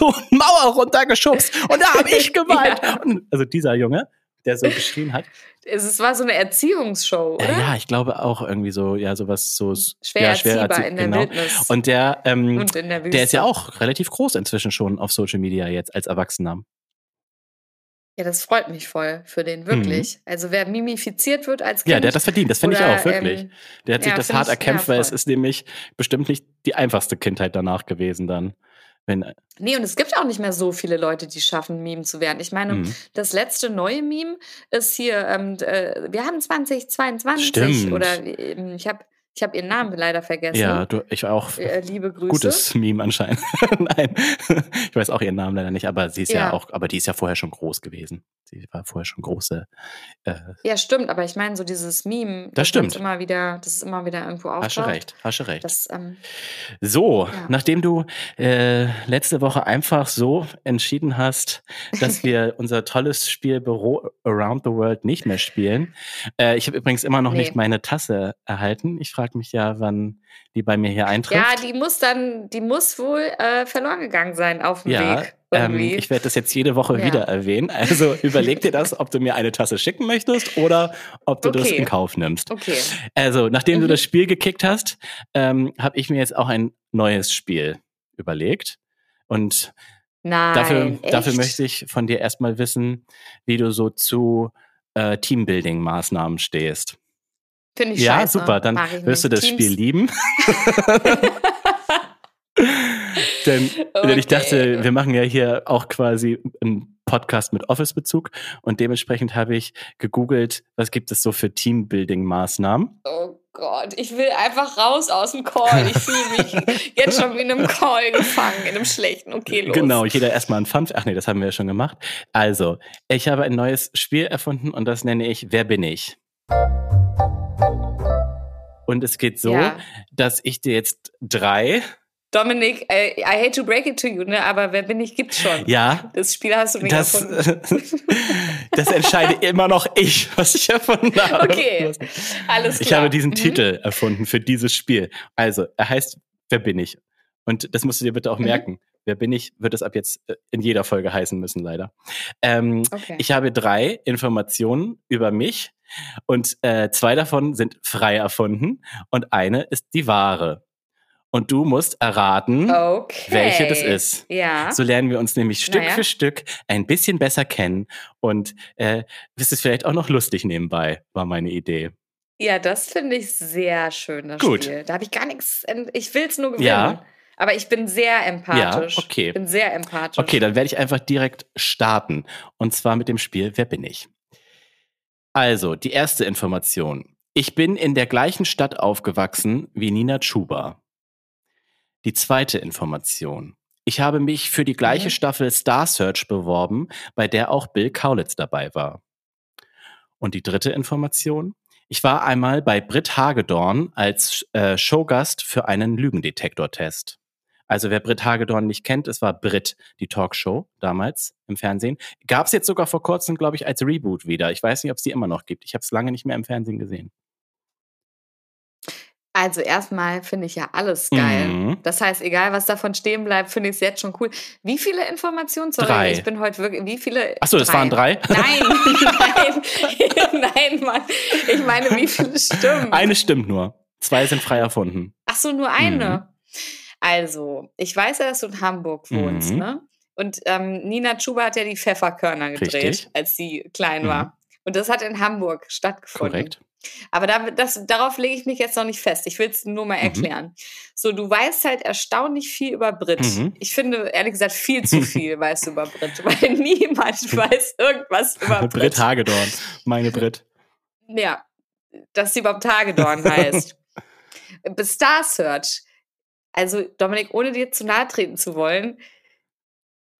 hohen Mauer runtergeschubst und da habe ich geweint. Ja. Also dieser Junge, der so geschrien hat. Es war so eine Erziehungsshow, oder? Ja, ich glaube auch irgendwie so, ja, sowas so schwer, ja, schwer erziehbar in der genau. Wildnis. Und der, ähm, Und der, der ist ja auch relativ groß inzwischen schon auf Social Media jetzt als Erwachsener. Ja, das freut mich voll für den, wirklich. Mhm. Also wer mimifiziert wird als Kind. Ja, der hat das verdient, das finde ich auch, wirklich. Ähm, der hat sich ja, das hart erkämpft, ja, weil es ist nämlich bestimmt nicht die einfachste Kindheit danach gewesen dann. Wenn, äh nee, und es gibt auch nicht mehr so viele Leute, die schaffen, Meme zu werden. Ich meine, mhm. das letzte neue Meme ist hier, ähm, äh, wir haben 2022 Stimmt. oder ähm, ich habe ich habe ihren Namen leider vergessen. Ja, du, ich auch. Äh, liebe Grüße. Gutes Meme anscheinend. Nein, ich weiß auch ihren Namen leider nicht, aber sie ist ja. ja. auch, aber die ist ja vorher schon groß gewesen. Sie war vorher schon große. Äh, ja, stimmt, aber ich meine, so dieses Meme, das, das stimmt. Immer wieder, das ist immer wieder irgendwo auftaucht. Hast du recht, hast du recht. Das, ähm, so, ja. nachdem du äh, letzte Woche einfach so entschieden hast, dass wir unser tolles Spiel Büro Around the World nicht mehr spielen. Äh, ich habe übrigens immer noch nee. nicht meine Tasse erhalten. Ich frage frage mich ja, wann die bei mir hier eintrifft. Ja, die muss dann, die muss wohl äh, verloren gegangen sein auf dem ja, Weg. Ähm, ich werde das jetzt jede Woche ja. wieder erwähnen. Also überleg dir das, ob du mir eine Tasse schicken möchtest oder ob du okay. das in Kauf nimmst. Okay. Also, nachdem mhm. du das Spiel gekickt hast, ähm, habe ich mir jetzt auch ein neues Spiel überlegt. Und Nein, dafür, dafür möchte ich von dir erstmal wissen, wie du so zu äh, Teambuilding-Maßnahmen stehst. Finde ich ja, scheiße. Ja, super. Dann wirst du das Teams. Spiel lieben. denn, okay. denn ich dachte, wir machen ja hier auch quasi einen Podcast mit Office-Bezug und dementsprechend habe ich gegoogelt, was gibt es so für Teambuilding-Maßnahmen. Oh Gott, ich will einfach raus aus dem Call. Ich fühle mich jetzt schon wie in einem Call gefangen, in einem schlechten. Okay, los. Genau, jeder erstmal ein Fun. Ach nee, das haben wir ja schon gemacht. Also, ich habe ein neues Spiel erfunden und das nenne ich Wer bin ich? Und es geht so, ja. dass ich dir jetzt drei Dominik, I, I, hate to break it to you, ne, aber wer bin ich, gibt's schon. Ja. Das Spiel hast du nicht das, erfunden. das entscheide immer noch ich, was ich erfunden habe. Okay, alles klar. Ich habe diesen mhm. Titel erfunden für dieses Spiel. Also, er heißt Wer bin ich? Und das musst du dir bitte auch mhm. merken. Wer bin ich, wird es ab jetzt äh, in jeder Folge heißen müssen, leider. Ähm, okay. Ich habe drei Informationen über mich und äh, zwei davon sind frei erfunden und eine ist die wahre. Und du musst erraten, okay. welche das ist. Ja. So lernen wir uns nämlich Stück naja. für Stück ein bisschen besser kennen und äh, wirst es vielleicht auch noch lustig nebenbei, war meine Idee. Ja, das finde ich sehr schön, das Gut. Spiel. Da habe ich gar nichts, ich will es nur gewinnen. Ja. Aber ich bin sehr empathisch. Ja, okay. Ich bin sehr empathisch. Okay, dann werde ich einfach direkt starten. Und zwar mit dem Spiel Wer bin ich? Also, die erste Information. Ich bin in der gleichen Stadt aufgewachsen wie Nina Chuba. Die zweite Information. Ich habe mich für die gleiche Staffel Star Search beworben, bei der auch Bill Kaulitz dabei war. Und die dritte Information. Ich war einmal bei Britt Hagedorn als äh, Showgast für einen Lügendetektortest. Also wer Britt Hagedorn nicht kennt, es war Brit, die Talkshow damals im Fernsehen. Gab es jetzt sogar vor kurzem, glaube ich, als Reboot wieder. Ich weiß nicht, ob es die immer noch gibt. Ich habe es lange nicht mehr im Fernsehen gesehen. Also erstmal finde ich ja alles geil. Mhm. Das heißt, egal was davon stehen bleibt, finde ich es jetzt schon cool. Wie viele Informationen? Sorry, drei. ich bin heute wirklich. Wie viele? Achso, das waren drei? Nein, nein, nein, Mann. Ich meine, wie viele stimmen? Eine stimmt nur. Zwei sind frei erfunden. Ach so, nur eine. Mhm. Also, ich weiß ja, dass du in Hamburg wohnst, mhm. ne? Und ähm, Nina Chuba hat ja die Pfefferkörner gedreht, Richtig. als sie klein mhm. war. Und das hat in Hamburg stattgefunden. Korrekt. Aber da, das, darauf lege ich mich jetzt noch nicht fest. Ich will es nur mal mhm. erklären. Mhm. So, du weißt halt erstaunlich viel über Brit. Mhm. Ich finde, ehrlich gesagt, viel zu viel weißt du über Brit, weil niemand weiß irgendwas über Brit. Brit Hagedorn, meine Brit. Ja, dass sie überhaupt Hagedorn heißt. Star Search also Dominik, ohne dir zu nahe treten zu wollen,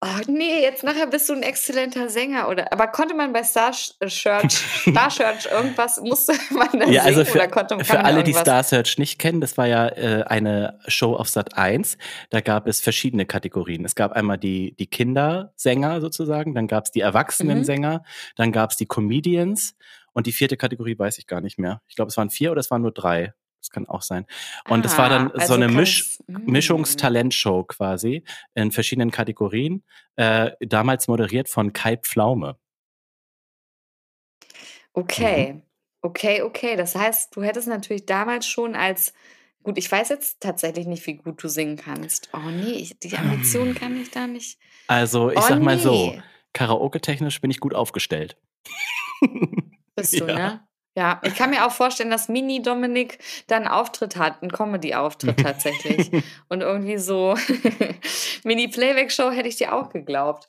oh nee, jetzt nachher bist du ein exzellenter Sänger oder aber konnte man bei Star Search, Star Search irgendwas musste man da ja, also für, oder konnte für alle, die Star Search nicht kennen, das war ja äh, eine Show auf Sat 1, da gab es verschiedene Kategorien. Es gab einmal die die Kindersänger sozusagen, dann gab es die Erwachsenensänger, mhm. dann gab es die Comedians und die vierte Kategorie weiß ich gar nicht mehr. Ich glaube, es waren vier oder es waren nur drei. Das kann auch sein. Und ah, war dann also so eine Misch hm. Mischungstalentshow quasi in verschiedenen Kategorien, äh, damals moderiert von Kai Pflaume. Okay, mhm. okay, okay. Das heißt, du hättest natürlich damals schon als Gut, ich weiß jetzt tatsächlich nicht, wie gut du singen kannst. Oh nee, ich, die Ambitionen kann ich da nicht. Also, ich oh, sag mal nee. so, Karaoke-technisch bin ich gut aufgestellt. Bist du, ja. ne? Ja, ich kann mir auch vorstellen, dass Mini Dominik dann einen Auftritt hat, einen Comedy-Auftritt tatsächlich. Und irgendwie so Mini Playback-Show hätte ich dir auch geglaubt.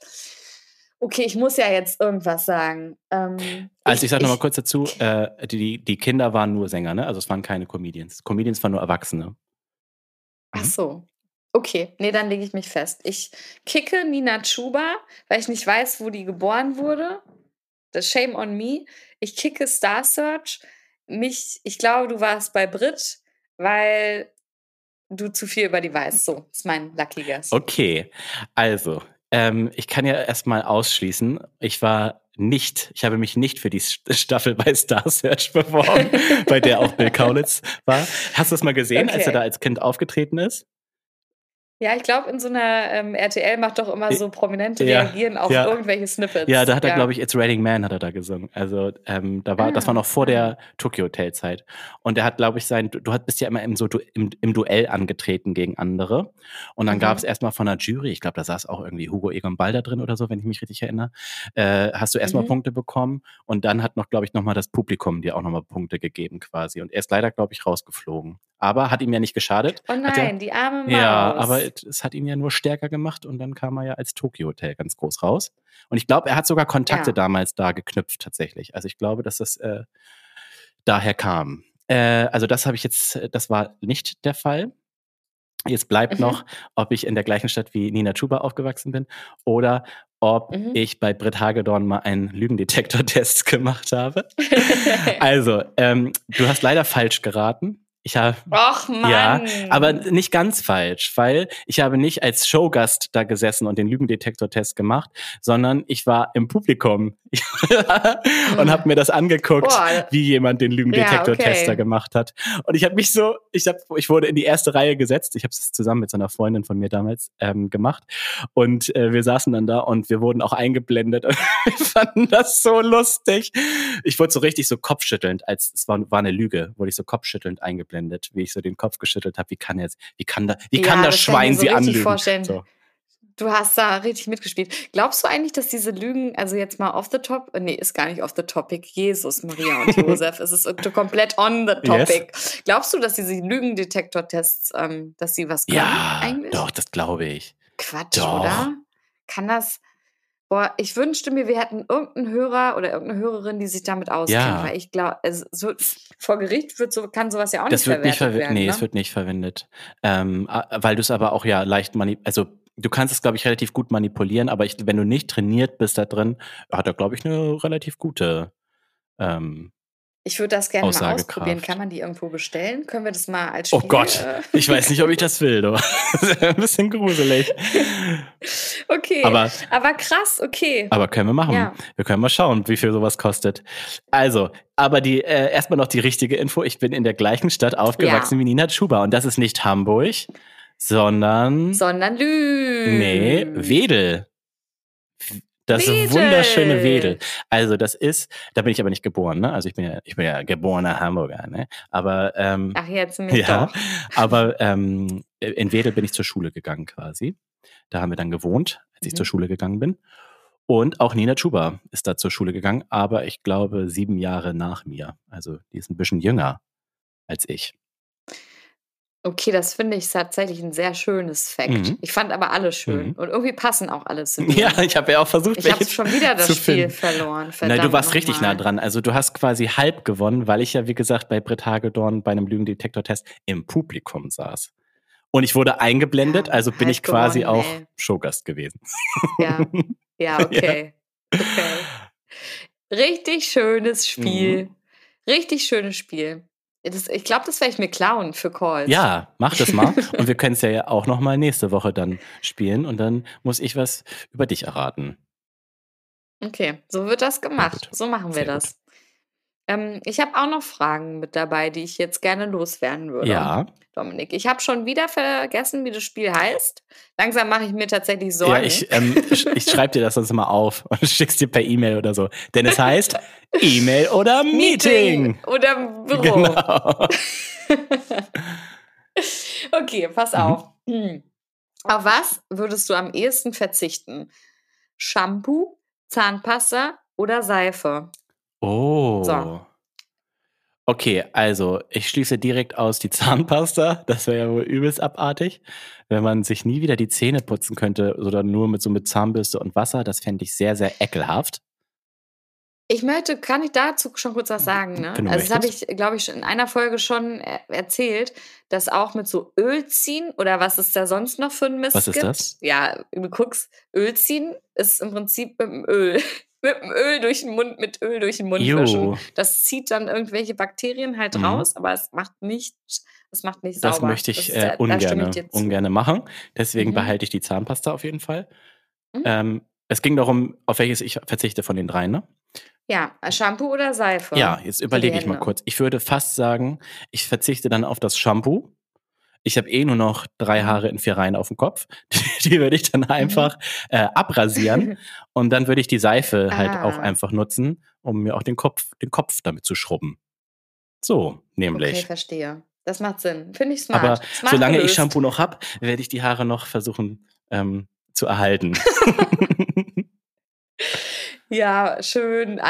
Okay, ich muss ja jetzt irgendwas sagen. Ähm, also ich, ich sage nochmal kurz dazu, äh, die, die Kinder waren nur Sänger, ne? Also es waren keine Comedians. Comedians waren nur Erwachsene. Mhm. Ach so. Okay, nee, dann lege ich mich fest. Ich kicke Nina Chuba, weil ich nicht weiß, wo die geboren wurde. Das Shame on me. Ich kicke Star Search. Mich, ich glaube, du warst bei Brit, weil du zu viel über die weißt. So, ist mein Lucky Guess. Okay, also, ähm, ich kann ja erstmal ausschließen, ich war nicht, ich habe mich nicht für die Staffel bei Star Search beworben, bei der auch Bill Kaulitz war. Hast du es mal gesehen, okay. als er da als Kind aufgetreten ist? Ja, ich glaube, in so einer ähm, RTL macht doch immer so Prominente ja, reagieren auf ja. irgendwelche Snippets. Ja, da hat er, glaube ich, It's Raining Man hat er da gesungen. Also ähm, da war, ah, das war noch vor der Tokyo Hotel Zeit. Und er hat, glaube ich, sein, du, du bist ja immer im, so, du, im, im Duell angetreten gegen andere. Und dann mhm. gab es erstmal von der Jury, ich glaube, da saß auch irgendwie Hugo Egon Balder drin oder so, wenn ich mich richtig erinnere, äh, hast du erstmal mhm. Punkte bekommen. Und dann hat noch, glaube ich, nochmal das Publikum dir auch nochmal Punkte gegeben quasi. Und er ist leider, glaube ich, rausgeflogen. Aber hat ihm ja nicht geschadet. Oh nein, er, die arme Maus. Ja, aber es hat ihn ja nur stärker gemacht und dann kam er ja als Tokyo Hotel ganz groß raus. Und ich glaube, er hat sogar Kontakte ja. damals da geknüpft tatsächlich. Also ich glaube, dass das äh, daher kam. Äh, also das habe ich jetzt, das war nicht der Fall. Jetzt bleibt mhm. noch, ob ich in der gleichen Stadt wie Nina Chuba aufgewachsen bin oder ob mhm. ich bei Britt Hagedorn mal einen Lügendetektor-Test gemacht habe. also, ähm, du hast leider falsch geraten. Ich habe, Ach Mann. Ja, aber nicht ganz falsch, weil ich habe nicht als Showgast da gesessen und den Lügendetektor-Test gemacht, sondern ich war im Publikum und habe mir das angeguckt, Boah. wie jemand den Lügendetektor-Tester ja, okay. gemacht hat. Und ich habe mich so, ich habe, ich wurde in die erste Reihe gesetzt. Ich habe es zusammen mit so einer Freundin von mir damals ähm, gemacht und äh, wir saßen dann da und wir wurden auch eingeblendet. Und wir fanden das so lustig. Ich wurde so richtig so kopfschüttelnd, als es war, war eine Lüge, wurde ich so kopfschüttelnd eingeblendet eingeblendet, wie ich so den Kopf geschüttelt habe. Wie kann jetzt, wie kann da, wie kann das, das Schwein so sie anlügen? Vorstellen. So. Du hast da richtig mitgespielt. Glaubst du eigentlich, dass diese Lügen, also jetzt mal off the top, nee, ist gar nicht off the topic, Jesus, Maria und Josef, es ist komplett on the topic. Yes. Glaubst du, dass diese Lügendetektor-Tests, ähm, dass sie was können ja, eigentlich? doch, das glaube ich. Quatsch, doch. oder? Kann das, Boah, ich wünschte mir, wir hätten irgendeinen Hörer oder irgendeine Hörerin, die sich damit auskennt, ja. weil ich glaube, also so, vor Gericht wird so, kann sowas ja auch das nicht wird verwendet nicht werden. Nee, ne? es wird nicht verwendet. Ähm, weil du es aber auch ja leicht mani also du kannst es, glaube ich, relativ gut manipulieren, aber ich, wenn du nicht trainiert bist da drin, hat er, glaube ich, eine relativ gute ähm, ich würde das gerne mal ausprobieren. Kann man die irgendwo bestellen? Können wir das mal als oh Spiel? Oh Gott, ich weiß nicht, ob ich das will. Du. ein bisschen gruselig. Okay, aber, aber krass, okay. Aber können wir machen. Ja. Wir können mal schauen, wie viel sowas kostet. Also, aber die äh, erstmal noch die richtige Info. Ich bin in der gleichen Stadt aufgewachsen ja. wie Nina Chuba. Und das ist nicht Hamburg, sondern... Sondern Lü. Nee, Wedel. Das Wedel. wunderschöne Wedel. Also das ist, da bin ich aber nicht geboren, ne? Also ich bin ja, ich bin ja geborener Hamburger, ne? Aber ähm, ach jetzt nicht ja, doch. aber ähm, in Wedel bin ich zur Schule gegangen quasi. Da haben wir dann gewohnt, als ich zur mhm. Schule gegangen bin. Und auch Nina Chuba ist da zur Schule gegangen, aber ich glaube sieben Jahre nach mir. Also die ist ein bisschen jünger als ich. Okay, das finde ich tatsächlich ein sehr schönes Fact. Mhm. Ich fand aber alle schön. Mhm. Und irgendwie passen auch alle zu dir. Ja, ich habe ja auch versucht, Ich habe schon wieder das Spiel verloren. Verdammt Nein, du warst richtig nah dran. Also du hast quasi halb gewonnen, weil ich ja, wie gesagt, bei Britt Hagedorn bei einem Lügendetektor-Test im Publikum saß. Und ich wurde eingeblendet, ja, also bin ich quasi gewonnen, auch ey. Showgast gewesen. Ja, ja okay. Ja. okay. Richtig schönes Spiel. Mhm. Richtig schönes Spiel. Das, ich glaube, das werde ich mir klauen für Calls. Ja, mach das mal. und wir können es ja auch noch mal nächste Woche dann spielen und dann muss ich was über dich erraten. Okay, so wird das gemacht. So machen wir Sehr das. Ähm, ich habe auch noch Fragen mit dabei, die ich jetzt gerne loswerden würde. Ja. Dominik, ich habe schon wieder vergessen, wie das Spiel heißt. Langsam mache ich mir tatsächlich Sorgen. Ja, ich, ähm, ich schreibe dir das sonst mal auf und schick's dir per E-Mail oder so. Denn es heißt E-Mail oder Meeting. Meeting. Oder Büro. Genau. okay, pass mhm. auf. Hm. Auf was würdest du am ehesten verzichten? Shampoo, Zahnpasta oder Seife? Oh. So. Okay, also ich schließe direkt aus die Zahnpasta. Das wäre ja wohl übelst abartig, wenn man sich nie wieder die Zähne putzen könnte oder nur mit so mit Zahnbürste und Wasser. Das fände ich sehr, sehr ekelhaft. Ich möchte, kann ich dazu schon kurz was sagen? Ne? Also das habe ich, glaube ich, in einer Folge schon erzählt, dass auch mit so Ölziehen oder was es da sonst noch für ein Mist was ist gibt. Das? Ja, du guckst, Ölziehen ist im Prinzip mit dem Öl mit dem Öl durch den Mund, mit Öl durch den Mund jo. wischen. Das zieht dann irgendwelche Bakterien halt mhm. raus, aber es macht nicht, es macht nicht sauber. Das möchte ich äh, ungern, ungerne machen. Deswegen mhm. behalte ich die Zahnpasta auf jeden Fall. Mhm. Ähm, es ging darum, auf welches ich verzichte von den dreien, ne? Ja, Shampoo oder Seife? Ja, jetzt überlege ich mal kurz. Ich würde fast sagen, ich verzichte dann auf das Shampoo ich habe eh nur noch drei mhm. Haare in vier Reihen auf dem Kopf. Die, die würde ich dann mhm. einfach äh, abrasieren und dann würde ich die Seife halt ah. auch einfach nutzen, um mir auch den Kopf, den Kopf damit zu schrubben. So, nämlich. Okay, verstehe. Das macht Sinn. Finde ich smart. Aber smart solange gelöst. ich Shampoo noch habe, werde ich die Haare noch versuchen ähm, zu erhalten. Ja, schön.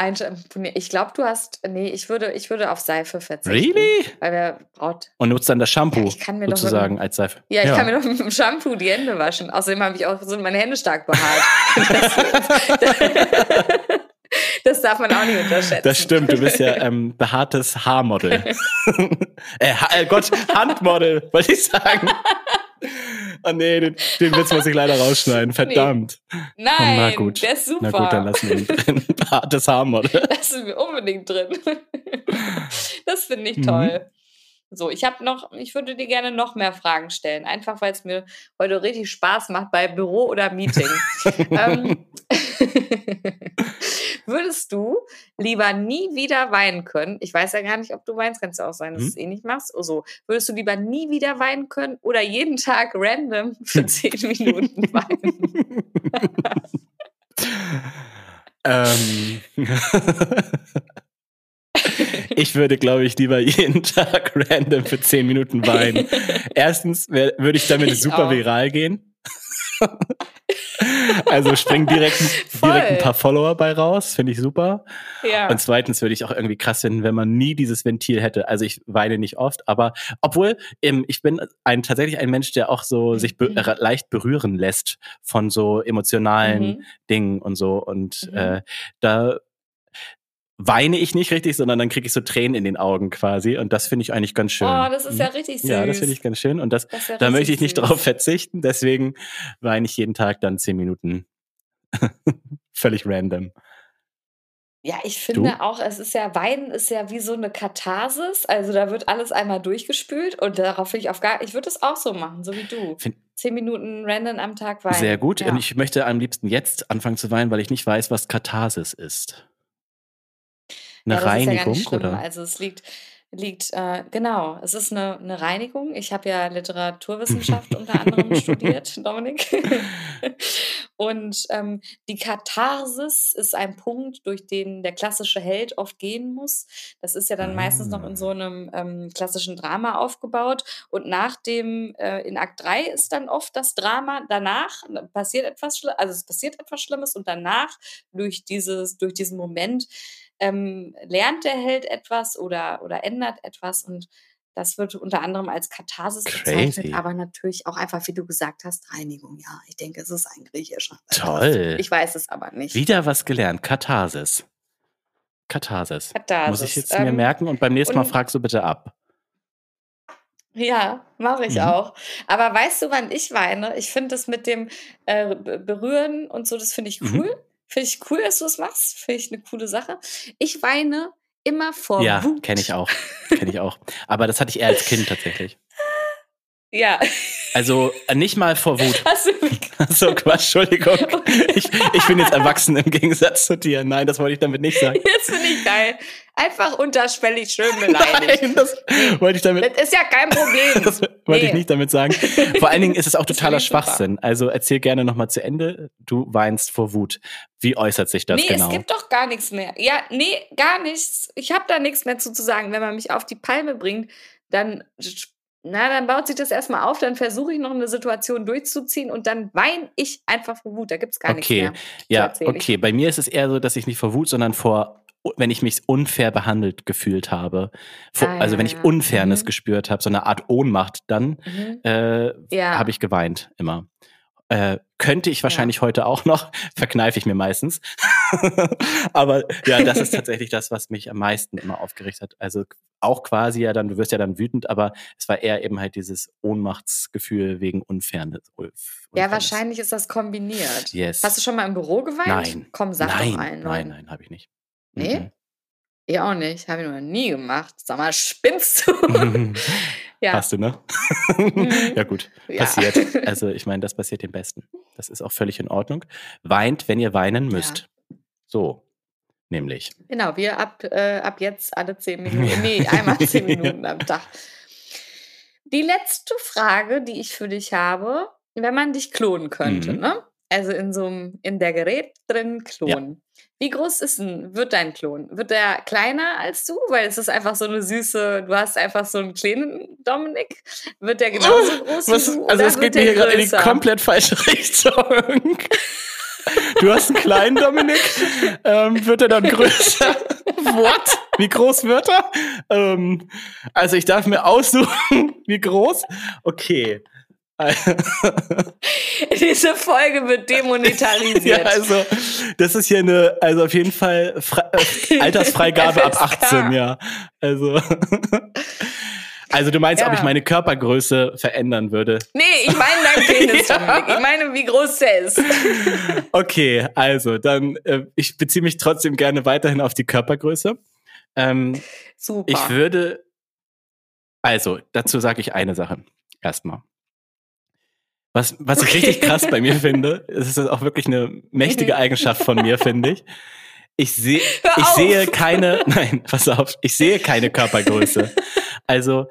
Ich glaube, du hast, nee, ich würde, ich würde auf Seife verzichten. Really? Weil wer braucht. Und nutzt dann das Shampoo ja, ich kann mir sozusagen mit, als Seife. Ja, ich ja. kann mir noch mit dem Shampoo die Hände waschen. Außerdem habe ich auch, sind meine Hände stark behaart. das, darf man auch nicht unterschätzen. Das stimmt, du bist ja ähm, behaartes Haarmodel. äh, ha äh, Gott, Handmodel, wollte ich sagen. Oh nee, den, den Witz muss ich leider rausschneiden. Verdammt. Nee. Nein, oh, na gut. der ist super. Na gut, dann lassen wir ihn drin. Hartes Haben, oder? Lassen wir unbedingt drin. Das finde ich mhm. toll. Mhm. So, ich habe noch, ich würde dir gerne noch mehr Fragen stellen, einfach weil es mir heute richtig Spaß macht bei Büro oder Meeting. ähm, würdest du lieber nie wieder weinen können? Ich weiß ja gar nicht, ob du weinst, kannst du auch sein, dass du hm? es eh nicht machst. Also, würdest du lieber nie wieder weinen können oder jeden Tag random für zehn Minuten weinen? ähm. ich würde, glaube ich, lieber jeden Tag random für zehn Minuten weinen. Erstens würde ich damit ich super auch. viral gehen. Also springen direkt, direkt ein paar Follower bei raus, finde ich super. Ja. Und zweitens würde ich auch irgendwie krass finden, wenn man nie dieses Ventil hätte. Also ich weine nicht oft, aber obwohl ähm, ich bin ein tatsächlich ein Mensch, der auch so sich be mhm. leicht berühren lässt von so emotionalen mhm. Dingen und so. Und mhm. äh, da weine ich nicht richtig, sondern dann kriege ich so Tränen in den Augen quasi. Und das finde ich eigentlich ganz schön. Oh, das ist ja mhm. richtig süß. Ja, das finde ich ganz schön. Und das, das ja da möchte ich nicht süß. drauf verzichten. Deswegen weine ich jeden Tag dann zehn Minuten. Völlig random. Ja, ich finde du? auch, es ist ja, Weinen ist ja wie so eine Katharsis. Also da wird alles einmal durchgespült und darauf will ich auf gar, ich würde es auch so machen, so wie du. Find, Zehn Minuten random am Tag weinen. Sehr gut. Ja. Und ich möchte am liebsten jetzt anfangen zu weinen, weil ich nicht weiß, was Katharsis ist. Eine ja, Reinigung, ja oder? Also es liegt, liegt äh, genau, es ist eine, eine Reinigung. Ich habe ja Literaturwissenschaft unter anderem studiert, Dominik. Und ähm, die Katharsis ist ein Punkt, durch den der klassische Held oft gehen muss. Das ist ja dann meistens noch in so ah. einem ähm, klassischen Drama aufgebaut. Und nach dem, äh, in Akt 3 ist dann oft das Drama. Danach passiert etwas Schlimmes, also es passiert etwas Schlimmes und danach durch dieses, durch diesen Moment ähm, lernt der Held etwas oder, oder ändert etwas und das wird unter anderem als Katharsis bezeichnet, aber natürlich auch einfach, wie du gesagt hast, Reinigung. Ja, ich denke, es ist ein griechischer. Toll. Ich weiß es aber nicht. Wieder was gelernt. Katharsis. Katharsis. Katharsis. Muss ich jetzt ähm, mir merken und beim nächsten Mal fragst du bitte ab. Ja, mache ich mhm. auch. Aber weißt du, wann ich weine? Ich finde das mit dem äh, Berühren und so, das finde ich mhm. cool. Mhm. Finde ich cool, dass du es machst. Finde ich eine coole Sache. Ich weine immer vor ja, Wut. Ja, kenne ich auch. Kenne ich auch. Aber das hatte ich eher als Kind tatsächlich. Ja. Also äh, nicht mal vor Wut. Hast du so Quatsch, Entschuldigung. Ich, ich bin jetzt erwachsen im Gegensatz zu dir. Nein, das wollte ich damit nicht sagen. Jetzt finde ich geil. Einfach unterschwellig schön beleidigt. Nein, das wollte ich damit. Das ist ja kein Problem. Das wollte nee. ich nicht damit sagen. Vor allen Dingen ist es auch totaler Schwachsinn. Super. Also erzähl gerne nochmal zu Ende. Du weinst vor Wut. Wie äußert sich das nee, genau? Nee, es gibt doch gar nichts mehr. Ja, nee, gar nichts. Ich habe da nichts mehr zu, zu sagen. Wenn man mich auf die Palme bringt, dann Na, dann baut sich das erstmal auf, dann versuche ich noch eine Situation durchzuziehen und dann weine ich einfach vor Wut. Da gibt es gar okay. nichts mehr. Ja, okay. Bei mir ist es eher so, dass ich nicht vor Wut, sondern vor, wenn ich mich unfair behandelt gefühlt habe. Vor, ah, ja, also wenn ich Unfairness mhm. gespürt habe, so eine Art Ohnmacht, dann mhm. äh, ja. habe ich geweint immer. Äh, könnte ich wahrscheinlich ja. heute auch noch, verkneife ich mir meistens. Aber ja, das ist tatsächlich das, was mich am meisten immer aufgeregt hat. Also auch quasi ja dann, du wirst ja dann wütend, aber es war eher eben halt dieses Ohnmachtsgefühl wegen Unfairness. Unfairness. Ja, wahrscheinlich ist das kombiniert. Yes. Hast du schon mal im Büro geweint? Nein. Komm, sag nein, doch einen. Nein, nein, habe ich nicht. Nee? Mhm. Ich auch nicht. Habe ich noch nie gemacht. Sag mal, spinnst du? ja. Hast du, ne? Mhm. ja, gut. Passiert. Ja. Also, ich meine, das passiert dem Besten. Das ist auch völlig in Ordnung. Weint, wenn ihr weinen müsst. Ja. So, nämlich. Genau, wir ab, äh, ab jetzt alle zehn Minuten, nee, einmal zehn Minuten am Tag. Die letzte Frage, die ich für dich habe, wenn man dich klonen könnte, mhm. ne? Also in so einem, in der Gerät drin klonen. Wie groß ist denn, wird dein Klon? Wird der kleiner als du? Weil es ist einfach so eine süße, du hast einfach so einen kleinen Dominik. Wird der genauso groß Was, wie du? Also es geht mir hier gerade in die komplett falsche Richtung. Du hast einen kleinen Dominik. Ähm, wird er dann größer? What? Wie groß wird er? Ähm, also ich darf mir aussuchen, wie groß. Okay. Diese Folge wird demonetarisiert. ja, also das ist hier eine, also auf jeden Fall Fre äh, Altersfreigabe ab 18, ja. Also Also du meinst, ja. ob ich meine Körpergröße verändern würde? Nee, ich meine dein Penis, ja. Ich meine, wie groß der ist. okay, also dann, äh, ich beziehe mich trotzdem gerne weiterhin auf die Körpergröße. Ähm, Super. Ich würde, also dazu sage ich eine Sache erstmal. Was, was ich richtig krass bei mir finde, ist auch wirklich eine mächtige Eigenschaft von mir, finde ich. Ich sehe, ich sehe keine, nein, pass auf, ich sehe keine Körpergröße. Also,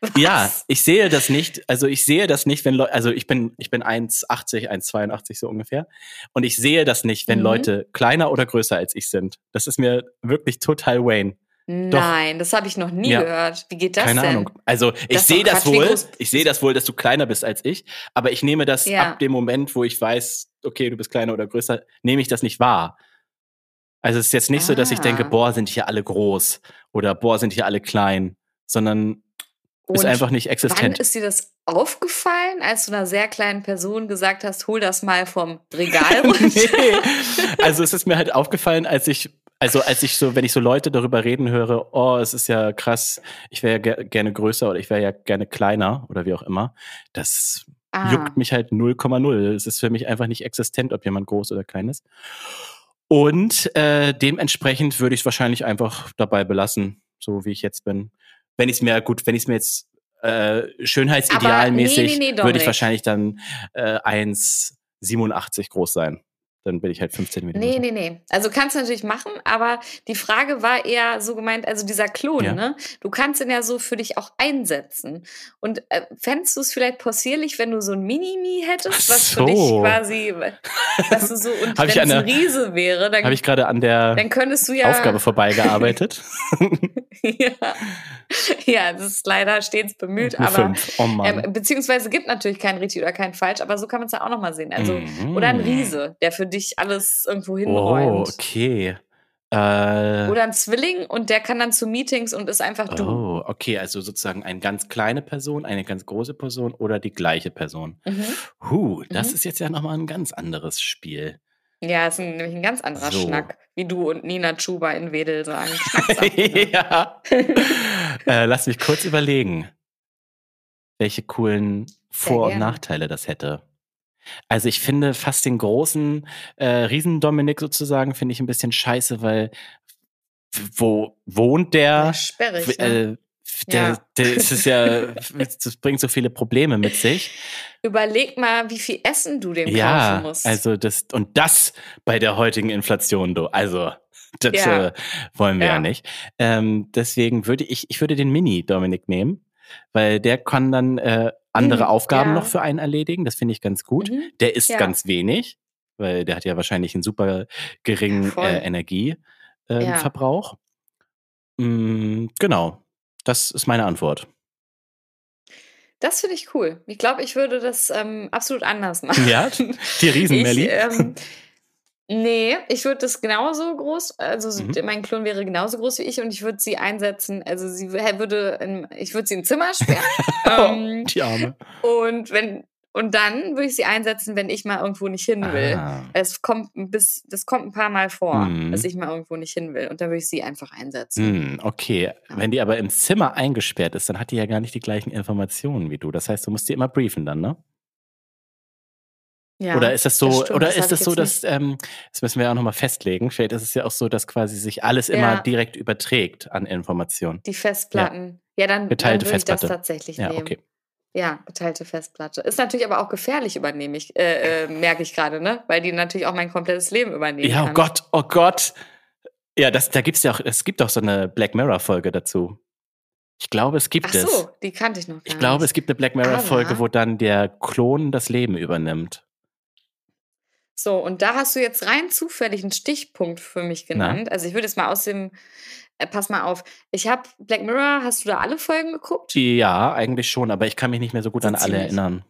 was? ja, ich sehe das nicht. Also ich sehe das nicht, wenn Leute, also ich bin, ich bin 1,80, 1,82 so ungefähr. Und ich sehe das nicht, wenn mhm. Leute kleiner oder größer als ich sind. Das ist mir wirklich total Wayne. Nein, Doch. das habe ich noch nie ja. gehört. Wie geht das Keine denn? Ahnung. Also ich sehe das wohl, ich sehe das wohl, dass du kleiner bist als ich, aber ich nehme das ja. ab dem Moment, wo ich weiß, okay, du bist kleiner oder größer, nehme ich das nicht wahr. Also es ist jetzt nicht ah. so, dass ich denke, ah. boah, sind hier alle groß oder boah, sind hier alle klein, sondern Und ist einfach nicht existent. Wann ist dir das aufgefallen, als du einer sehr kleinen Person gesagt hast, hol das mal vom Regal runter? nee. Also es ist mir halt aufgefallen, als ich also als ich so, wenn ich so Leute darüber reden höre, oh, es ist ja krass, ich wäre ja ger gerne größer oder ich wäre ja gerne kleiner oder wie auch immer, das ah. juckt mich halt 0,0. Es ist für mich einfach nicht existent, ob jemand groß oder klein ist. Und äh, dementsprechend würde ich es wahrscheinlich einfach dabei belassen, so wie ich jetzt bin. Wenn ich es mir, gut, wenn ich es mir jetzt äh, schönheitsidealmäßig, nee, nee, nee, würde ich wahrscheinlich dann äh, 1,87 groß sein dann bin ich halt 15 Minuten. Nee, nee, nee. Also kannst du natürlich machen, aber die Frage war eher so gemeint, also dieser Klon, ja. ne? Du kannst ihn ja so für dich auch einsetzen. Und äh, fändest du es vielleicht possierlich, wenn du so ein Mini-Mi hättest, was so. für dich quasi, was du so, und wenn es ein Riese wäre, dann. Habe ich gerade an der dann könntest du ja, Aufgabe vorbeigearbeitet. ja. ja, das ist leider stets bemüht, aber. Oh äh, beziehungsweise gibt natürlich kein richtig oder kein falsch, aber so kann man es ja auch nochmal sehen. Also, mhm. oder ein Riese, der für dich alles irgendwo hinräumt. Oh, okay. Äh, Oder ein Zwilling und der kann dann zu Meetings und ist einfach du. Oh, okay, also sozusagen eine ganz kleine Person, eine ganz große Person oder die gleiche Person. Mhm. Huh, das mhm. ist jetzt ja nochmal ein ganz anderes Spiel. Ja, ist ein, nämlich ein ganz anderer so. Schnack, wie du und Nina Chuba in Wedel sagen. ja. äh, lass mich kurz überlegen, welche coolen Vor- und Nachteile das hätte. Also ich finde fast den großen äh, Riesen-Dominik sozusagen, finde ich ein bisschen scheiße, weil wo wohnt der? Ja, sperrig, äh, ne? der, ja. der ist ja, das bringt so viele Probleme mit sich. Überleg mal, wie viel Essen du dem ja, kaufen musst. Also das und das bei der heutigen Inflation, du. Also das ja. äh, wollen wir ja, ja nicht. Ähm, deswegen würde ich, ich würde den Mini Dominik nehmen, weil der kann dann äh, andere mhm, Aufgaben ja. noch für einen erledigen. Das finde ich ganz gut. Mhm. Der isst ja. ganz wenig, weil der hat ja wahrscheinlich einen super geringen äh, Energieverbrauch. Ähm, äh, mm, genau. Das ist meine Antwort. Das finde ich cool. Ich glaube, ich würde das ähm, absolut anders machen. Ja, die Riesenmelli. Ähm, nee, ich würde das genauso groß, also mhm. mein Klon wäre genauso groß wie ich und ich würde sie einsetzen, also sie würde, in, ich würde sie im Zimmer sperren. ähm, die Arme. Und wenn, und dann würde ich sie einsetzen, wenn ich mal irgendwo nicht hin will. Ah. Es kommt bis, das kommt ein paar Mal vor, mm. dass ich mal irgendwo nicht hin will. Und dann würde ich sie einfach einsetzen. Mm, okay. Ja. Wenn die aber im Zimmer eingesperrt ist, dann hat die ja gar nicht die gleichen Informationen wie du. Das heißt, du musst die immer briefen dann, ne? Ja, oder ist das so, das stimmt, oder das ist das so, dass, ähm, das müssen wir ja auch nochmal festlegen, vielleicht ist es ja auch so, dass quasi sich alles ja. immer direkt überträgt an Informationen. Die Festplatten. Ja, ja dann, Geteilte dann würde ich das tatsächlich ja, nehmen. Okay. Ja, geteilte Festplatte. Ist natürlich aber auch gefährlich, übernehme ich, äh, äh, merke ich gerade, ne? Weil die natürlich auch mein komplettes Leben übernehmen. Ja, oh kann. Gott, oh Gott. Ja, das, da gibt's ja auch, es gibt auch so eine Black Mirror-Folge dazu. Ich glaube, es gibt Ach so, es. die kannte ich noch gar Ich glaube, nicht. es gibt eine Black Mirror-Folge, wo dann der Klon das Leben übernimmt. So, und da hast du jetzt rein zufällig einen Stichpunkt für mich genannt. Na? Also ich würde jetzt mal aus dem äh, pass mal auf. Ich habe Black Mirror, hast du da alle Folgen geguckt? Ja, eigentlich schon, aber ich kann mich nicht mehr so gut so an alle erinnern.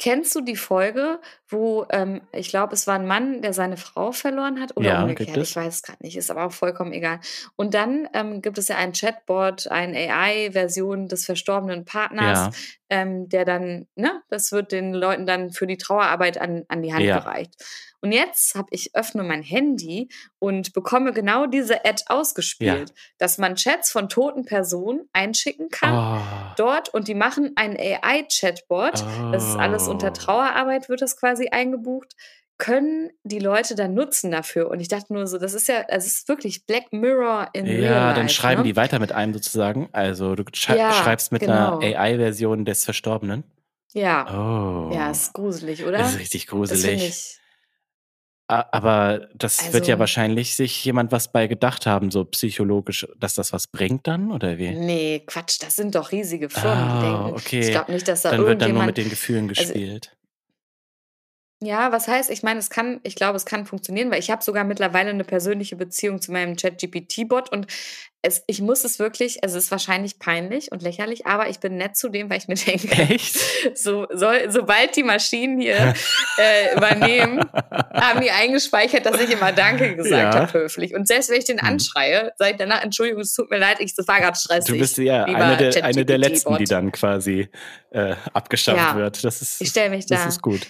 Kennst du die Folge, wo ähm, ich glaube, es war ein Mann, der seine Frau verloren hat oder ja, umgekehrt? Ich weiß es gerade nicht, ist aber auch vollkommen egal. Und dann ähm, gibt es ja ein Chatbot, eine AI-Version des verstorbenen Partners, ja. ähm, der dann, ne, das wird den Leuten dann für die Trauerarbeit an, an die Hand ja. gereicht. Und jetzt habe ich öffne mein Handy und bekomme genau diese Ad ausgespielt, ja. dass man Chats von toten Personen einschicken kann oh. dort und die machen ein AI-Chatbot. Oh. Das ist alles unter oh. Trauerarbeit wird das quasi eingebucht können die Leute dann nutzen dafür? Und ich dachte nur so, das ist ja, es ist wirklich Black Mirror in ja, Real Ja, dann schreiben ne? die weiter mit einem sozusagen. Also du schrei ja, schreibst mit genau. einer AI-Version des Verstorbenen. Ja. Oh. Ja, ist gruselig, oder? Das ist richtig gruselig. Aber das also, wird ja also wahrscheinlich sich jemand was bei gedacht haben, so psychologisch, dass das was bringt dann, oder wie? Nee, Quatsch, das sind doch riesige Firmen. Ah, okay. Ich glaube nicht, dass da dann irgendjemand... wird dann nur mit den Gefühlen also gespielt. Also, ja, was heißt, ich meine, es kann, ich glaube, es kann funktionieren, weil ich habe sogar mittlerweile eine persönliche Beziehung zu meinem Chat-GPT-Bot und es, ich muss es wirklich, also es ist wahrscheinlich peinlich und lächerlich, aber ich bin nett zu dem, weil ich mir denke, Echt? So, soll, sobald die Maschinen hier äh, übernehmen, haben die eingespeichert, dass ich immer Danke gesagt ja. habe, höflich. Und selbst wenn ich den mhm. anschreie, sage ich danach, Entschuldigung, es tut mir leid, ich war gerade stressig. Du bist ja eine der, eine der letzten, die dann quasi äh, abgeschafft ja. wird. Das ist, ich stelle mich da. Das ist gut.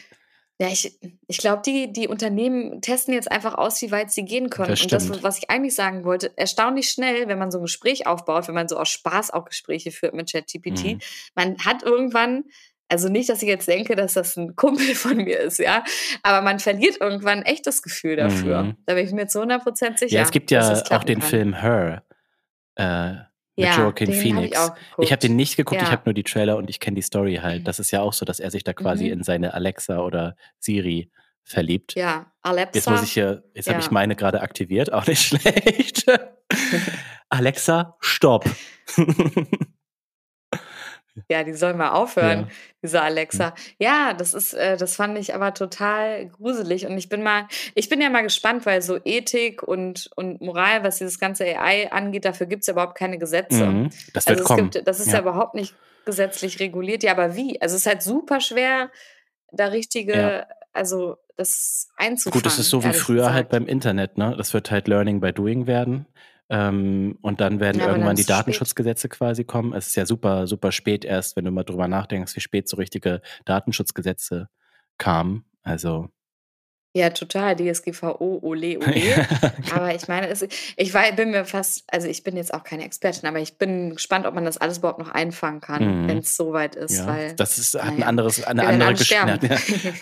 Ja, ich, ich glaube, die, die Unternehmen testen jetzt einfach aus, wie weit sie gehen können. Das und das, was ich eigentlich sagen wollte, erstaunlich schnell, wenn man so ein Gespräch aufbaut, wenn man so aus Spaß auch Gespräche führt mit ChatGPT, mhm. man hat irgendwann, also nicht, dass ich jetzt denke, dass das ein Kumpel von mir ist, ja, aber man verliert irgendwann echt das Gefühl dafür. Mhm. Da bin ich mir zu 100% sicher. Ja, es gibt ja auch den kann. Film Her. Äh, mit ja, Joaquin Phoenix. Hab ich, ich habe den nicht geguckt, ja. ich habe nur die Trailer und ich kenne die Story halt. Das ist ja auch so, dass er sich da quasi mhm. in seine Alexa oder Siri verliebt. Ja, Alexa. Jetzt muss ich hier, jetzt ja. habe ich meine gerade aktiviert, auch nicht schlecht. Alexa, stopp. Ja, die soll mal aufhören, ja. diese Alexa. Ja, das ist, äh, das fand ich aber total gruselig. Und ich bin mal, ich bin ja mal gespannt, weil so Ethik und, und Moral, was dieses ganze AI angeht, dafür gibt es ja überhaupt keine Gesetze. Mhm, das wird also kommen. Gibt, das ist ja. ja. überhaupt nicht gesetzlich reguliert. Ja, aber wie? Also es ist halt super schwer, da richtige, ja. also das einzufangen. Gut, es ist so wie früher halt gesagt. halt beim Internet, ne? Das wird halt Learning by Doing werden. Ähm, und dann werden ja, irgendwann die Datenschutzgesetze spät. quasi kommen. Es ist ja super, super spät erst, wenn du mal drüber nachdenkst, wie spät so richtige Datenschutzgesetze kamen. Also ja, total. DSGVO, ole, ole. aber ich meine, es, ich war, bin mir fast, also ich bin jetzt auch keine Expertin, aber ich bin gespannt, ob man das alles überhaupt noch einfangen kann, mhm. wenn es soweit ist. Ja, weil, das ist, hat, ein anderes, eine andere hat,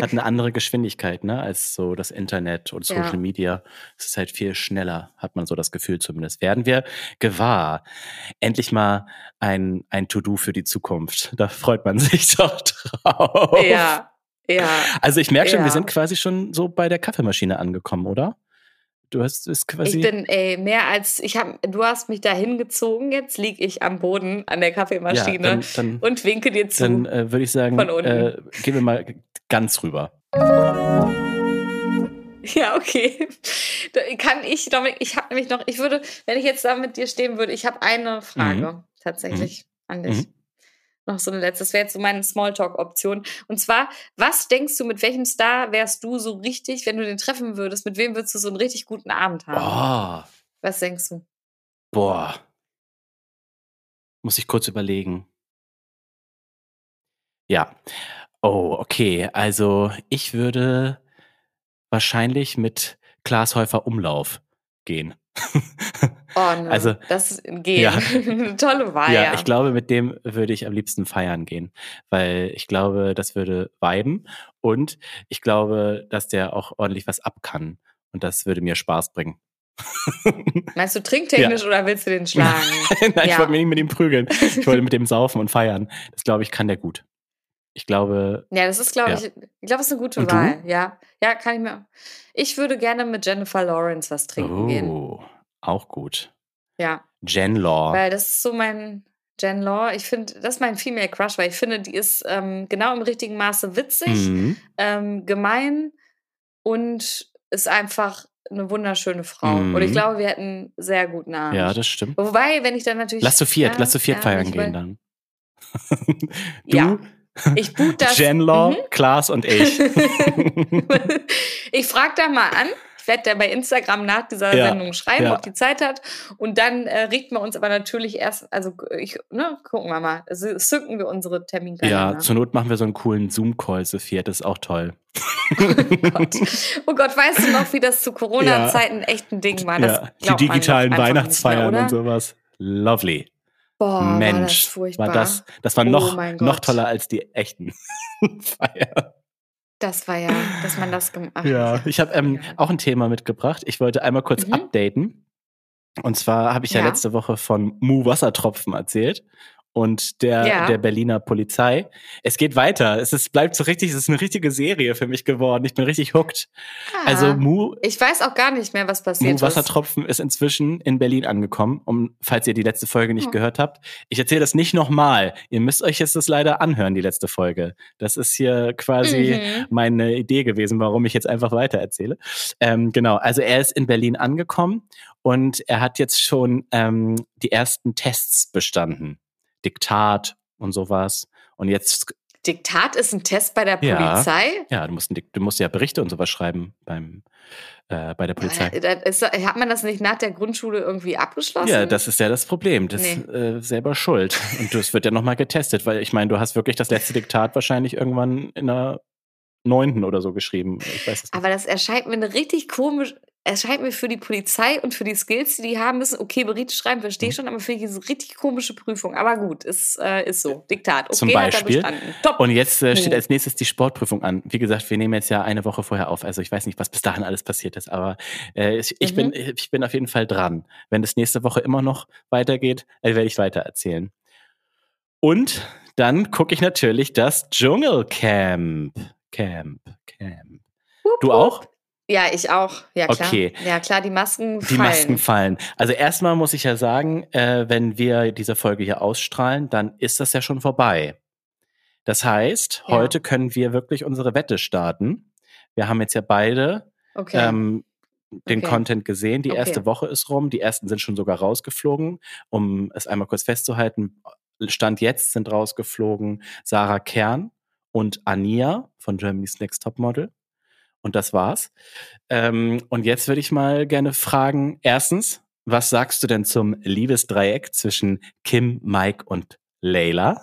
hat eine andere Geschwindigkeit, ne, als so das Internet und Social ja. Media. Es ist halt viel schneller, hat man so das Gefühl zumindest. Werden wir gewahr. Endlich mal ein, ein To-Do für die Zukunft. Da freut man sich doch drauf. Ja. Ja. Also ich merke schon, ja. wir sind quasi schon so bei der Kaffeemaschine angekommen, oder? Du hast es quasi. Ich bin ey, mehr als ich habe. Du hast mich da hingezogen. Jetzt liege ich am Boden an der Kaffeemaschine ja, dann, dann, und winke dir zu. Dann äh, würde ich sagen, äh, gehen wir mal ganz rüber. Ja, okay. Kann ich, Dominik, ich habe nämlich noch, ich würde, wenn ich jetzt da mit dir stehen würde, ich habe eine Frage mhm. tatsächlich mhm. an dich. Mhm. Noch so eine letzte. Das wäre jetzt so meine Smalltalk-Option. Und zwar, was denkst du, mit welchem Star wärst du so richtig, wenn du den treffen würdest? Mit wem würdest du so einen richtig guten Abend haben? Oh. Was denkst du? Boah. Muss ich kurz überlegen. Ja. Oh, okay. Also ich würde wahrscheinlich mit Klaas Häufer Umlauf gehen. Oh, ne. Also, das gehen. Ja. Eine tolle Wahl. Ja, ich glaube, mit dem würde ich am liebsten feiern gehen, weil ich glaube, das würde viben und ich glaube, dass der auch ordentlich was ab kann und das würde mir Spaß bringen. Meinst du trinktechnisch ja. oder willst du den schlagen? Nein, ja. ich wollte mich nicht mit ihm prügeln. Ich wollte mit dem saufen und feiern. Das glaube ich, kann der gut. Ich glaube. Ja, das ist, glaube ja. ich, ich glaube, das ist eine gute und Wahl. Du? Ja. Ja, kann ich mir. Ich würde gerne mit Jennifer Lawrence was trinken oh, gehen. Auch gut. Ja. Jen Law. Weil das ist so mein Jen Law. Ich finde, das ist mein Female Crush, weil ich finde, die ist ähm, genau im richtigen Maße witzig, mhm. ähm, gemein und ist einfach eine wunderschöne Frau. Mhm. Und ich mhm. glaube, wir hätten sehr guten Abend. Ja, das stimmt. Wobei, wenn ich dann natürlich. Lass zu viert, ja, lass zu viert ja, feiern gehen dann. du, ja. Ich boot das. Jenlaw, mhm. Klaas und ich. ich frage da mal an, werde der bei Instagram nach dieser ja, Sendung schreiben, ja. ob die Zeit hat. Und dann äh, richten wir uns aber natürlich erst, also ich, ne, gucken wir mal, also, zücken wir unsere Terminkalender. Ja, zur Not machen wir so einen coolen Zoom-Call, Sophia, das ist auch toll. oh, Gott. oh Gott, weißt du noch, wie das zu Corona-Zeiten ja. echt ein Ding war? Die digitalen Weihnachtsfeiern mehr, und sowas. Lovely. Boah, Mensch, war das, war das, das war oh noch, noch toller als die echten Feiern. Das war ja, dass man das gemacht hat. Ja, ich habe ähm, auch ein Thema mitgebracht. Ich wollte einmal kurz mhm. updaten. Und zwar habe ich ja. ja. letzte Woche von Mu Wassertropfen erzählt und der, ja. der Berliner Polizei. Es geht weiter. Es ist, bleibt so richtig, es ist eine richtige Serie für mich geworden. Ich bin richtig hooked. Ah, also Mu. Ich weiß auch gar nicht mehr, was passiert Mu Wassertropfen ist. ist inzwischen in Berlin angekommen. Um, falls ihr die letzte Folge nicht oh. gehört habt. Ich erzähle das nicht nochmal. Ihr müsst euch jetzt das leider anhören, die letzte Folge. Das ist hier quasi mhm. meine Idee gewesen, warum ich jetzt einfach weiter erzähle. Ähm, genau. Also er ist in Berlin angekommen und er hat jetzt schon ähm, die ersten Tests bestanden. Diktat und sowas. Und jetzt. Diktat ist ein Test bei der Polizei? Ja, ja du, musst, du musst ja Berichte und sowas schreiben beim, äh, bei der Polizei. Ist, hat man das nicht nach der Grundschule irgendwie abgeschlossen? Ja, das ist ja das Problem. Das ist nee. äh, selber schuld. Und das wird ja nochmal getestet, weil ich meine, du hast wirklich das letzte Diktat wahrscheinlich irgendwann in der neunten oder so geschrieben. Ich weiß es nicht. Aber das erscheint mir eine richtig komisch, es scheint mir für die Polizei und für die Skills, die die haben müssen, okay, Berichte schreiben, verstehe ich mhm. schon, aber für diese richtig komische Prüfung. Aber gut, ist, äh, ist so. Diktat. Okay, Zum Beispiel. Top. Und jetzt äh, steht als nächstes die Sportprüfung an. Wie gesagt, wir nehmen jetzt ja eine Woche vorher auf. Also ich weiß nicht, was bis dahin alles passiert ist, aber äh, ich, ich mhm. bin, ich bin auf jeden Fall dran. Wenn es nächste Woche immer noch weitergeht, äh, werde ich weiter erzählen. Und dann gucke ich natürlich das Dschungelcamp. Camp, Camp. Du auch? Ja, ich auch. Ja, klar. Okay. Ja, klar, die Masken fallen. Die Masken fallen. Also erstmal muss ich ja sagen, äh, wenn wir diese Folge hier ausstrahlen, dann ist das ja schon vorbei. Das heißt, ja. heute können wir wirklich unsere Wette starten. Wir haben jetzt ja beide okay. ähm, den okay. Content gesehen. Die okay. erste Woche ist rum. Die ersten sind schon sogar rausgeflogen. Um es einmal kurz festzuhalten, Stand jetzt sind rausgeflogen Sarah Kern und Ania von Germany's Next Top Model. Und das war's. Ähm, und jetzt würde ich mal gerne fragen, erstens, was sagst du denn zum Liebesdreieck zwischen Kim, Mike und Layla?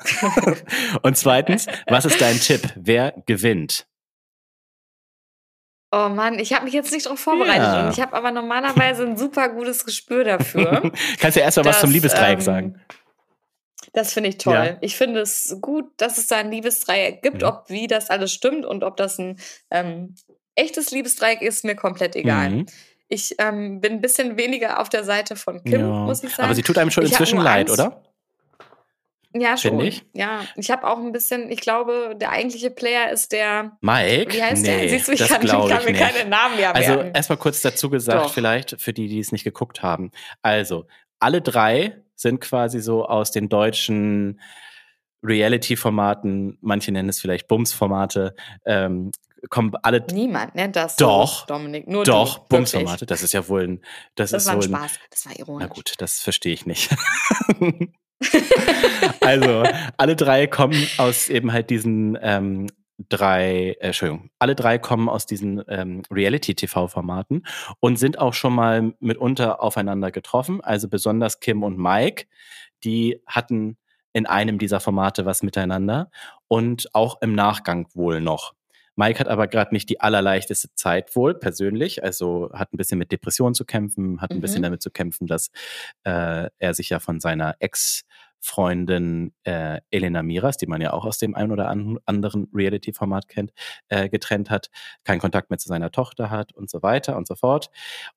und zweitens, was ist dein Tipp? Wer gewinnt? Oh Mann, ich habe mich jetzt nicht darauf vorbereitet ja. und ich habe aber normalerweise ein super gutes Gespür dafür. Kannst du erst mal was zum Liebesdreieck ähm, sagen? Das finde ich toll. Ja. Ich finde es gut, dass es da ein Liebesdreieck gibt, mhm. ob wie das alles stimmt und ob das ein ähm, echtes Liebesdreieck ist mir komplett egal. Mhm. Ich ähm, bin ein bisschen weniger auf der Seite von Kim, ja. muss ich sagen. Aber sie tut einem schon inzwischen leid, oder? Ja, schon. Ich? Ja, ich habe auch ein bisschen, ich glaube, der eigentliche Player ist der. Mike? Wie heißt nee, der? Siehst du, ich kann, ich kann mir keine Namen mehr Also erstmal kurz dazu gesagt, Doch. vielleicht für die, die es nicht geguckt haben. Also, alle drei sind quasi so aus den deutschen Reality-Formaten, manche nennen es vielleicht Bums-Formate, ähm, kommen alle. Niemand nennt das doch, so, Dominik. Nur doch, Bumsformate. Das ist ja wohl ein. Das, das ist war ein wohl Spaß. Das war ironisch. Na gut, das verstehe ich nicht. also, alle drei kommen aus eben halt diesen ähm, drei, äh, Entschuldigung, alle drei kommen aus diesen ähm, Reality-TV-Formaten und sind auch schon mal mitunter aufeinander getroffen. Also besonders Kim und Mike, die hatten in einem dieser Formate was miteinander und auch im Nachgang wohl noch. Mike hat aber gerade nicht die allerleichteste Zeit wohl persönlich, also hat ein bisschen mit Depressionen zu kämpfen, hat ein mhm. bisschen damit zu kämpfen, dass äh, er sich ja von seiner Ex Freundin äh, Elena Miras, die man ja auch aus dem ein oder anderen Reality-Format kennt, äh, getrennt hat, keinen Kontakt mehr zu seiner Tochter hat und so weiter und so fort.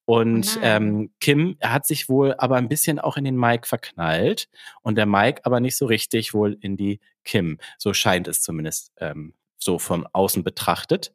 Und oh ähm, Kim hat sich wohl aber ein bisschen auch in den Mike verknallt und der Mike aber nicht so richtig wohl in die Kim. So scheint es zumindest ähm, so von außen betrachtet.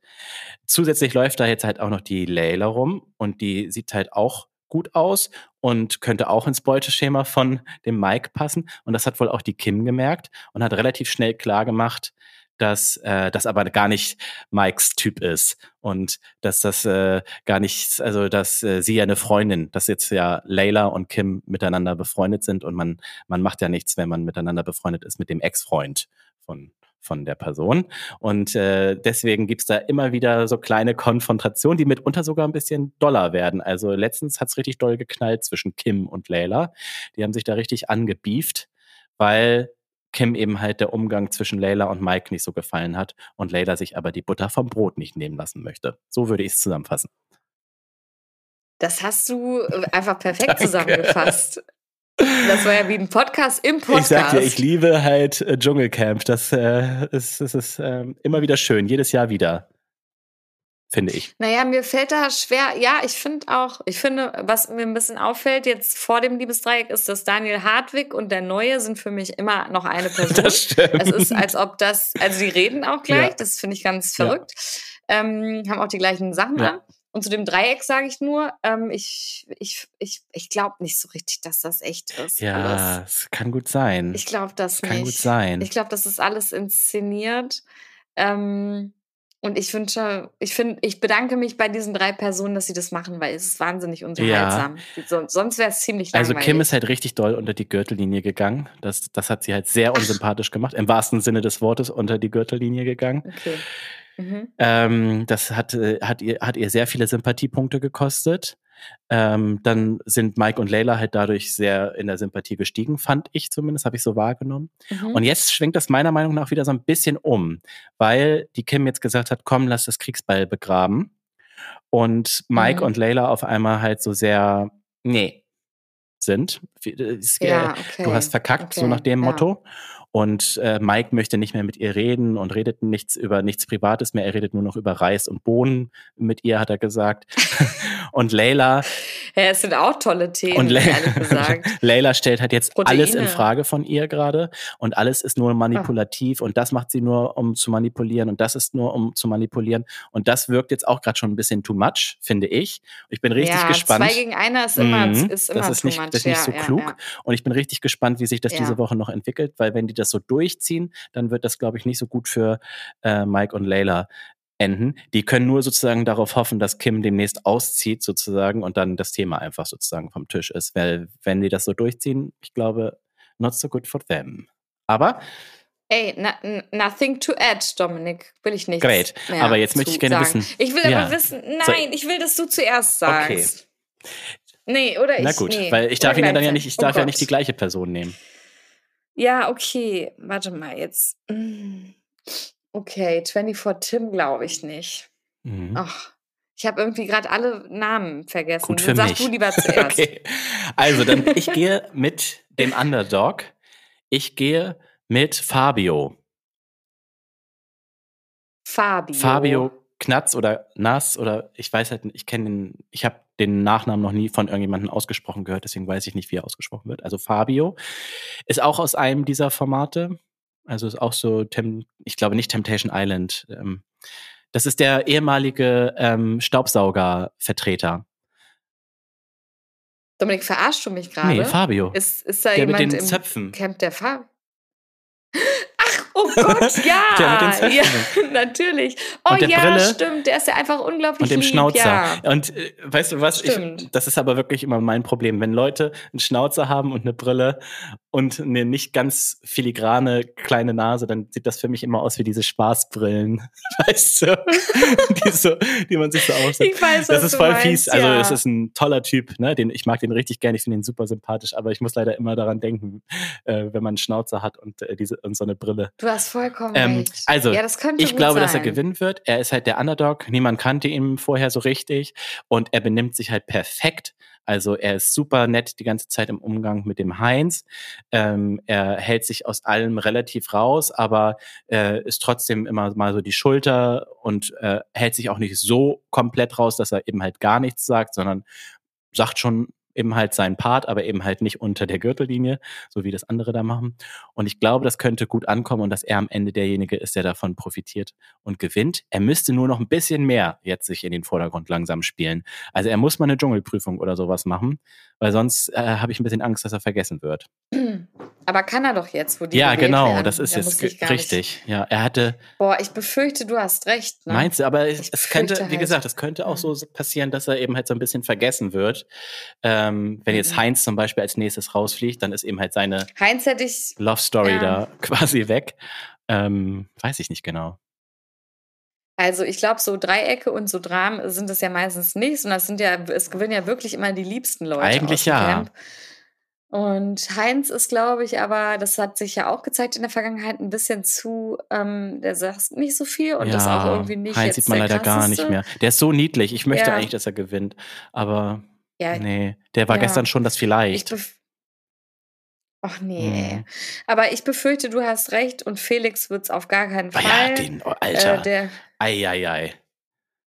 Zusätzlich läuft da jetzt halt auch noch die Layla rum und die sieht halt auch gut aus und könnte auch ins Beuteschema von dem Mike passen. Und das hat wohl auch die Kim gemerkt und hat relativ schnell klar gemacht, dass äh, das aber gar nicht Mikes Typ ist und dass das äh, gar nicht, also dass äh, sie ja eine Freundin, dass jetzt ja Layla und Kim miteinander befreundet sind und man man macht ja nichts, wenn man miteinander befreundet ist mit dem Ex-Freund von von der Person. Und äh, deswegen gibt's da immer wieder so kleine Konfrontationen, die mitunter sogar ein bisschen doller werden. Also letztens hat's richtig doll geknallt zwischen Kim und Layla. Die haben sich da richtig angebieft, weil Kim eben halt der Umgang zwischen Layla und Mike nicht so gefallen hat und Layla sich aber die Butter vom Brot nicht nehmen lassen möchte. So würde ich es zusammenfassen. Das hast du äh, einfach perfekt zusammengefasst. Das war ja wie ein Podcast im Podcast. Ich sag dir, ich liebe halt äh, Dschungelcamp. Das, äh, ist, das ist äh, immer wieder schön, jedes Jahr wieder. Finde ich. Naja, mir fällt da schwer, ja, ich finde auch, ich finde, was mir ein bisschen auffällt jetzt vor dem Liebesdreieck ist, dass Daniel Hartwig und der Neue sind für mich immer noch eine Person. Das stimmt. Es ist, als ob das, also die reden auch gleich, ja. das finde ich ganz verrückt. Ja. Ähm, haben auch die gleichen Sachen ja. an. Und zu dem Dreieck sage ich nur, ähm, ich, ich, ich, ich glaube nicht so richtig, dass das echt ist. Ja, es kann gut sein. Ich glaube das nicht. Kann gut sein. Ich glaube, das ist alles inszeniert. Ähm, und ich wünsche, ich finde, ich bedanke mich bei diesen drei Personen, dass sie das machen, weil es ist wahnsinnig unterhaltsam. Ja. So, sonst wäre es ziemlich langweilig. Also Kim ist halt richtig doll unter die Gürtellinie gegangen. Das, das hat sie halt sehr unsympathisch Ach. gemacht. Im wahrsten Sinne des Wortes unter die Gürtellinie gegangen. Okay. Mhm. Ähm, das hat, äh, hat, ihr, hat ihr sehr viele Sympathiepunkte gekostet. Ähm, dann sind Mike und Layla halt dadurch sehr in der Sympathie gestiegen, fand ich zumindest, habe ich so wahrgenommen. Mhm. Und jetzt schwenkt das meiner Meinung nach wieder so ein bisschen um, weil die Kim jetzt gesagt hat, komm, lass das Kriegsball begraben. Und Mike mhm. und Layla auf einmal halt so sehr, nee, sind. Ja, okay. Du hast verkackt, okay. so nach dem ja. Motto. Und äh, Mike möchte nicht mehr mit ihr reden und redet nichts über nichts Privates mehr. Er redet nur noch über Reis und Bohnen mit ihr, hat er gesagt. und Layla. Ja, es sind auch tolle Themen, und gesagt. Layla stellt halt jetzt Proteine. alles in Frage von ihr gerade. Und alles ist nur manipulativ. Ah. Und das macht sie nur, um zu manipulieren. Und das ist nur, um zu manipulieren. Und das wirkt jetzt auch gerade schon ein bisschen too much, finde ich. Ich bin richtig ja, gespannt. Zwei gegen einer ist immer, mhm. ist immer das ist nicht, much. Das ist nicht ja, so klug. Und ich bin richtig gespannt, wie sich das diese Woche noch entwickelt. Weil wenn die das so durchziehen, dann wird das, glaube ich, nicht so gut für äh, Mike und Layla enden. Die können nur sozusagen darauf hoffen, dass Kim demnächst auszieht sozusagen und dann das Thema einfach sozusagen vom Tisch ist. Weil wenn die das so durchziehen, ich glaube, not so good for them. Aber Ey, na, nothing to add, Dominik. Will ich nicht. Great. Aber jetzt möchte ich gerne sagen. wissen. Ich will ja. aber wissen, nein, so, ich will, dass du zuerst sagst. Okay. Nee, oder ich. Na gut, nee. weil ich darf ihn ja dann ja nicht, ich darf oh ja nicht die gleiche Person nehmen. Ja, okay. Warte mal jetzt. Mm. Okay, 24 Tim glaube ich nicht. Mhm. Ach, ich habe irgendwie gerade alle Namen vergessen. Gut für sag du lieber zuerst. okay. Also, dann ich gehe mit dem Underdog. Ich gehe mit Fabio. Fabio. Fabio Knatz oder Nass oder ich weiß halt, ich kenne den, ich habe den Nachnamen noch nie von irgendjemandem ausgesprochen gehört, deswegen weiß ich nicht, wie er ausgesprochen wird. Also Fabio ist auch aus einem dieser Formate. Also ist auch so, ich glaube nicht Temptation Island. Ähm, das ist der ehemalige ähm, Staubsauger-Vertreter. Dominik, verarschst du mich gerade? Nee, Fabio. Ist, ist da der jemand mit den im Zöpfen. Camp der Fabio? Oh Gott, ja. ja, natürlich. Oh ja, Brille, stimmt. Der ist ja einfach unglaublich Und dem lieb, Schnauzer. Ja. Und äh, weißt du was? Ich, das ist aber wirklich immer mein Problem. Wenn Leute einen Schnauzer haben und eine Brille und eine nicht ganz filigrane kleine Nase, dann sieht das für mich immer aus wie diese Spaßbrillen. Weißt du? die, so, die man sich so aufsetzt. Ich weiß, das ist voll meinst, fies. Also, es ist ein toller Typ. Ne? Den, ich mag den richtig gerne. Ich finde ihn super sympathisch. Aber ich muss leider immer daran denken, äh, wenn man einen Schnauzer hat und, äh, diese, und so eine Brille. Du hast vollkommen ähm, recht. Also, ja, ich glaube, sein. dass er gewinnen wird. Er ist halt der Underdog. Niemand kannte ihn vorher so richtig. Und er benimmt sich halt perfekt. Also er ist super nett die ganze Zeit im Umgang mit dem Heinz. Ähm, er hält sich aus allem relativ raus, aber äh, ist trotzdem immer mal so die Schulter und äh, hält sich auch nicht so komplett raus, dass er eben halt gar nichts sagt, sondern sagt schon eben halt seinen Part, aber eben halt nicht unter der Gürtellinie, so wie das andere da machen. Und ich glaube, das könnte gut ankommen und dass er am Ende derjenige ist, der davon profitiert und gewinnt. Er müsste nur noch ein bisschen mehr jetzt sich in den Vordergrund langsam spielen. Also er muss mal eine Dschungelprüfung oder sowas machen, weil sonst äh, habe ich ein bisschen Angst, dass er vergessen wird. Aber kann er doch jetzt, wo die Ja, genau, werden. das ist jetzt richtig. Nicht. Ja, er hatte. Boah, ich befürchte, du hast recht. Ne? Meinst du? Aber es, es könnte, halt. wie gesagt, es könnte auch so passieren, dass er eben halt so ein bisschen vergessen wird. Ähm, wenn jetzt mhm. Heinz zum Beispiel als nächstes rausfliegt, dann ist eben halt seine Heinz hätte ich, Love Story ja. da quasi weg. Ähm, weiß ich nicht genau. Also ich glaube, so Dreiecke und so Dramen sind es ja meistens nicht, sondern es sind ja, es gewinnen ja wirklich immer die liebsten Leute. Eigentlich ja. Camp. Und Heinz ist, glaube ich, aber, das hat sich ja auch gezeigt in der Vergangenheit, ein bisschen zu, ähm, der sagt nicht so viel und ja, ist auch irgendwie nicht. Heinz sieht man leider krasseste. gar nicht mehr. Der ist so niedlich. Ich möchte ja. eigentlich, dass er gewinnt. Aber ja, nee, der war ja. gestern schon das vielleicht. Ach nee. Mhm. Aber ich befürchte, du hast recht und Felix wird es auf gar keinen Fall. Ah ja, den, oh, Alter. Äh, der, ei, ei, ei.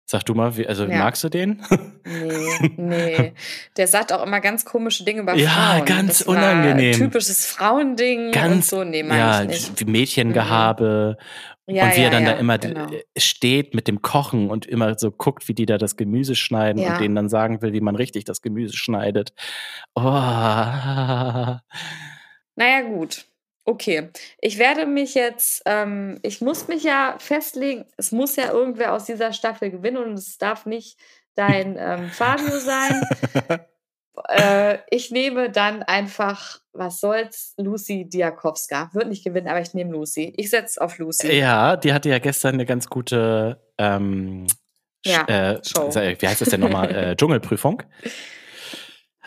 Sag du mal, wie, also ja. magst du den? Nee, nee. Der sagt auch immer ganz komische Dinge über ja, Frauen. Ja, ganz das unangenehm. typisches Frauending ganz, und so. Nee, ja, ich nicht. wie Mädchengehabe. Mhm. Ja, und wie ja, er dann ja, da immer genau. steht mit dem Kochen und immer so guckt, wie die da das Gemüse schneiden und denen dann sagen will, wie man richtig das Gemüse schneidet. Oh. Naja, gut. Okay, ich werde mich jetzt, ähm, ich muss mich ja festlegen, es muss ja irgendwer aus dieser Staffel gewinnen und es darf nicht dein ähm, Fabio sein. äh, ich nehme dann einfach, was soll's, Lucy Diakowska. Wird nicht gewinnen, aber ich nehme Lucy. Ich setze auf Lucy. Ja, die hatte ja gestern eine ganz gute ähm, ja, äh, Show. Wie heißt das denn nochmal? äh, Dschungelprüfung.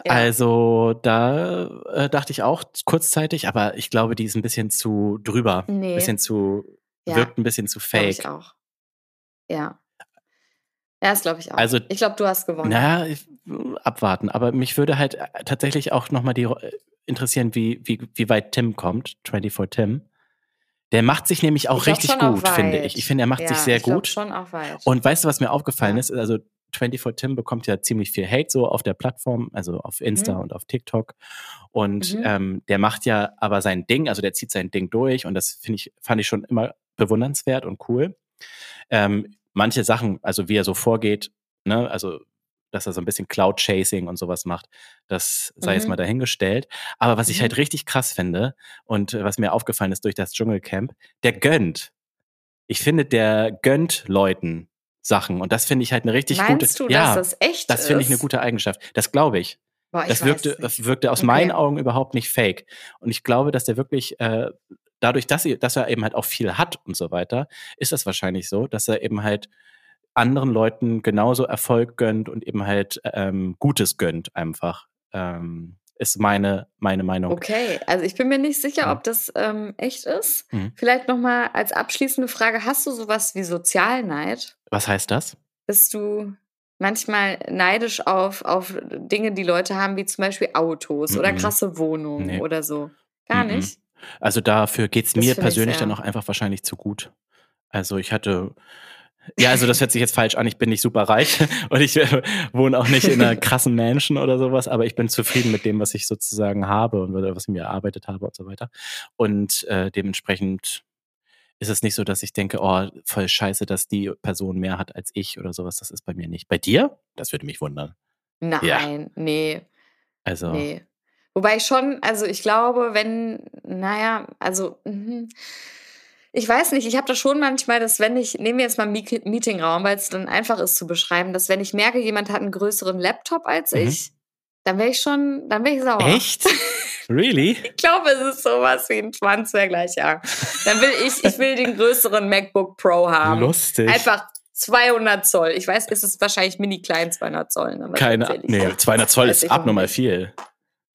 Also da äh, dachte ich auch kurzzeitig, aber ich glaube, die ist ein bisschen zu drüber. Nee. Ein bisschen zu, ja. wirkt ein bisschen zu fake. Ich auch. Ja. Ja, das glaube ich auch. Also, ich glaube, du hast gewonnen. Naja, abwarten. Aber mich würde halt äh, tatsächlich auch nochmal die äh, interessieren, wie, wie, wie weit Tim kommt, 24 Tim. Der macht sich nämlich auch richtig gut, finde ich. Ich finde, er macht ja, sich sehr ich gut. schon auch weit. Und weißt du, was mir aufgefallen ja. ist? Also 24 Tim bekommt ja ziemlich viel Hate so auf der Plattform, also auf Insta mhm. und auf TikTok. Und mhm. ähm, der macht ja aber sein Ding, also der zieht sein Ding durch und das finde ich, fand ich schon immer bewundernswert und cool. Ähm, manche Sachen, also wie er so vorgeht, ne, also dass er so ein bisschen Cloud-Chasing und sowas macht, das sei mhm. jetzt mal dahingestellt. Aber was ich halt mhm. richtig krass finde und was mir aufgefallen ist durch das Dschungelcamp, der gönnt. Ich finde, der gönnt Leuten Sachen. Und das finde ich halt eine richtig Meinst gute. Du, ja, dass das echt Das finde ich eine gute Eigenschaft. Das glaube ich. Boah, das wirkte, wirkte aus okay. meinen Augen überhaupt nicht fake. Und ich glaube, dass der wirklich äh, dadurch, dass, er, dass er eben halt auch viel hat und so weiter, ist das wahrscheinlich so, dass er eben halt anderen Leuten genauso Erfolg gönnt und eben halt ähm, Gutes gönnt einfach. Ähm, ist meine, meine Meinung. Okay, also ich bin mir nicht sicher, ja. ob das ähm, echt ist. Mhm. Vielleicht nochmal als abschließende Frage, hast du sowas wie Sozialneid? Was heißt das? Bist du manchmal neidisch auf, auf Dinge, die Leute haben, wie zum Beispiel Autos mhm. oder krasse Wohnungen nee. oder so? Gar mhm. nicht? Also dafür geht es mir persönlich dann auch einfach wahrscheinlich zu gut. Also ich hatte ja, also das hört sich jetzt falsch an. Ich bin nicht super reich und ich äh, wohne auch nicht in einer krassen Mansion oder sowas, aber ich bin zufrieden mit dem, was ich sozusagen habe und was ich mir erarbeitet habe und so weiter. Und äh, dementsprechend ist es nicht so, dass ich denke, oh, voll scheiße, dass die Person mehr hat als ich oder sowas. Das ist bei mir nicht. Bei dir? Das würde mich wundern. Nein, ja. nee. Also. Nee. Wobei schon, also ich glaube, wenn, naja, also. Mh Ich weiß nicht, ich habe das schon manchmal, dass wenn ich, nehmen wir jetzt mal Meetingraum, weil es dann einfach ist zu beschreiben, dass wenn ich merke, jemand hat einen größeren Laptop als mhm. ich, dann wäre ich schon, dann wäre ich sauer. Echt? Really? ich glaube, es ist sowas wie ein gleich, ja. Dann will ich, ich will den größeren MacBook Pro haben. Lustig. Einfach 200 Zoll. Ich weiß, es ist wahrscheinlich mini klein 200 Zoll. Ne? Keine, nee, 200 Zoll ist abnormal viel.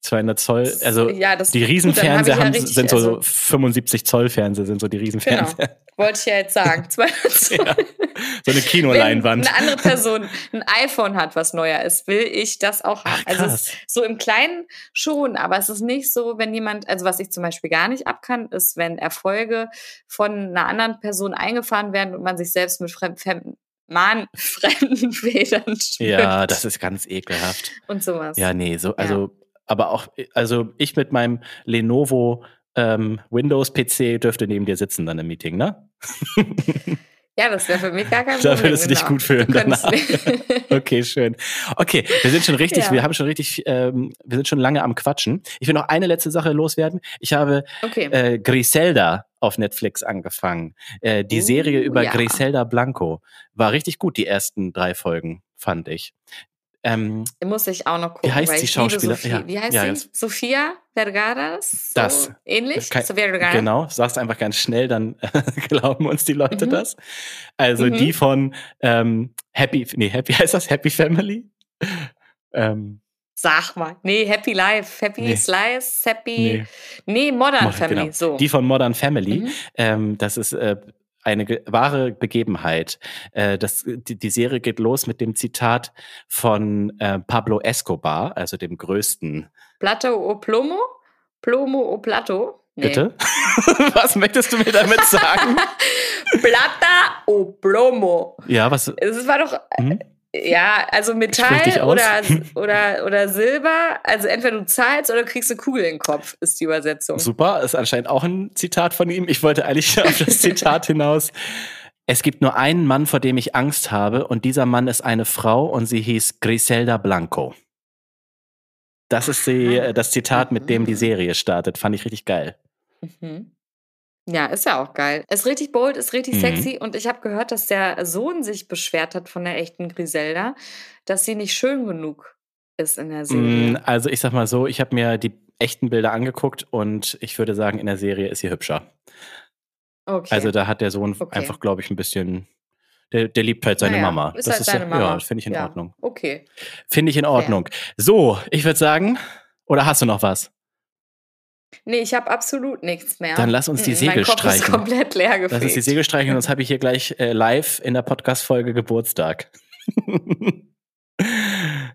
200 Zoll, also ja, die Riesenfernseher haben, richtig, sind so also, 75 Zoll Fernseher, sind so die Riesenfernseher. Genau. Wollte ich ja jetzt sagen. 200 Zoll. Ja, so eine Kinoleinwand. Wenn eine andere Person ein iPhone hat, was neuer ist, will ich das auch haben. Ach, also so im Kleinen schon, aber es ist nicht so, wenn jemand, also was ich zum Beispiel gar nicht abkann, ist, wenn Erfolge von einer anderen Person eingefahren werden und man sich selbst mit fremden Mann, fremden Federn. Ja, das ist ganz ekelhaft. Und sowas. Ja, nee, so, also ja aber auch, also ich mit meinem Lenovo ähm, Windows-PC dürfte neben dir sitzen dann im Meeting, ne? Ja, das wäre für mich gar kein Problem. Da würdest du dich genau. gut fühlen danach. okay, schön. Okay, wir sind schon richtig, ja. wir haben schon richtig, ähm, wir sind schon lange am Quatschen. Ich will noch eine letzte Sache loswerden. Ich habe okay. äh, Griselda auf Netflix angefangen. Äh, die uh, Serie über ja. Griselda Blanco war richtig gut, die ersten drei Folgen, fand ich. Ähm, Muss ich auch noch gucken. Wie heißt die Schauspielerin? Ja, wie heißt ja, sie? Sofia Vergara? So das. Ähnlich? Kein, Sofia Vergara. Genau, sagst einfach ganz schnell, dann glauben uns die Leute mhm. das. Also mhm. die von ähm, Happy, nee, Happy heißt das Happy Family? ähm, Sag mal. Nee, Happy Life, Happy nee. Slice, Happy. Nee, nee Modern, Modern, Family. Genau. So. Die von Modern Family. Mhm. Ähm, das ist äh, eine wahre Begebenheit. Äh, das, die, die, Serie geht los mit dem Zitat von äh, Pablo Escobar, also dem größten. Plato o plomo? Plomo o plato? Nee. Bitte? was möchtest du mir damit sagen? Plata o plomo. Ja, was? Es war doch. Hm? Ja, also Metall oder, oder, oder Silber. Also entweder du zahlst oder kriegst eine Kugel in den Kopf, ist die Übersetzung. Super, ist anscheinend auch ein Zitat von ihm. Ich wollte eigentlich auf das Zitat hinaus. Es gibt nur einen Mann, vor dem ich Angst habe, und dieser Mann ist eine Frau und sie hieß Griselda Blanco. Das ist die, äh, das Zitat, mit dem die Serie startet. Fand ich richtig geil. Mhm. Ja, ist ja auch geil. Ist richtig bold, ist richtig mhm. sexy und ich habe gehört, dass der Sohn sich beschwert hat von der echten Griselda, dass sie nicht schön genug ist in der Serie. Mm, also ich sag mal so, ich habe mir die echten Bilder angeguckt und ich würde sagen, in der Serie ist sie hübscher. Okay. Also da hat der Sohn okay. einfach, glaube ich, ein bisschen der, der, liebt halt seine naja, Mama. Ist das halt ist seine Mama. Ja, finde ich in ja. Ordnung. Okay. Finde ich in Ordnung. Ja. So, ich würde sagen, oder hast du noch was? Nee, ich habe absolut nichts mehr. Dann lass uns die Segel mein Kopf streichen. Ist komplett leer gefegt. Lass uns die Segel streichen, sonst habe ich hier gleich äh, live in der Podcast-Folge Geburtstag.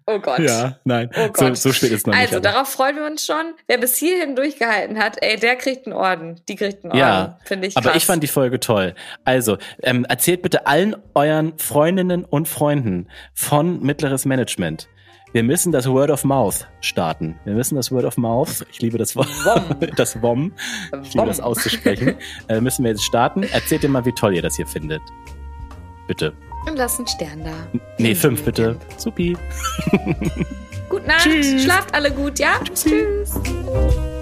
Oh Gott. Ja, nein. Oh Gott. So, so spät ist noch also, nicht. Also, darauf freuen wir uns schon. Wer bis hierhin durchgehalten hat, ey, der kriegt einen Orden. Die kriegt einen Orden. Ja, finde ich krass. Aber ich fand die Folge toll. Also, ähm, erzählt bitte allen euren Freundinnen und Freunden von Mittleres Management wir müssen das Word of Mouth starten. Wir müssen das Word of Mouth, ich liebe das Wort, das WOM, ich liebe das auszusprechen, äh, müssen wir jetzt starten. Erzählt dir mal, wie toll ihr das hier findet. Bitte. Und lass einen Stern da. Nee, fünf bitte. Supi. Gute Nacht. Tschüss. Schlaft alle gut, ja? Tschüss. Tschüss.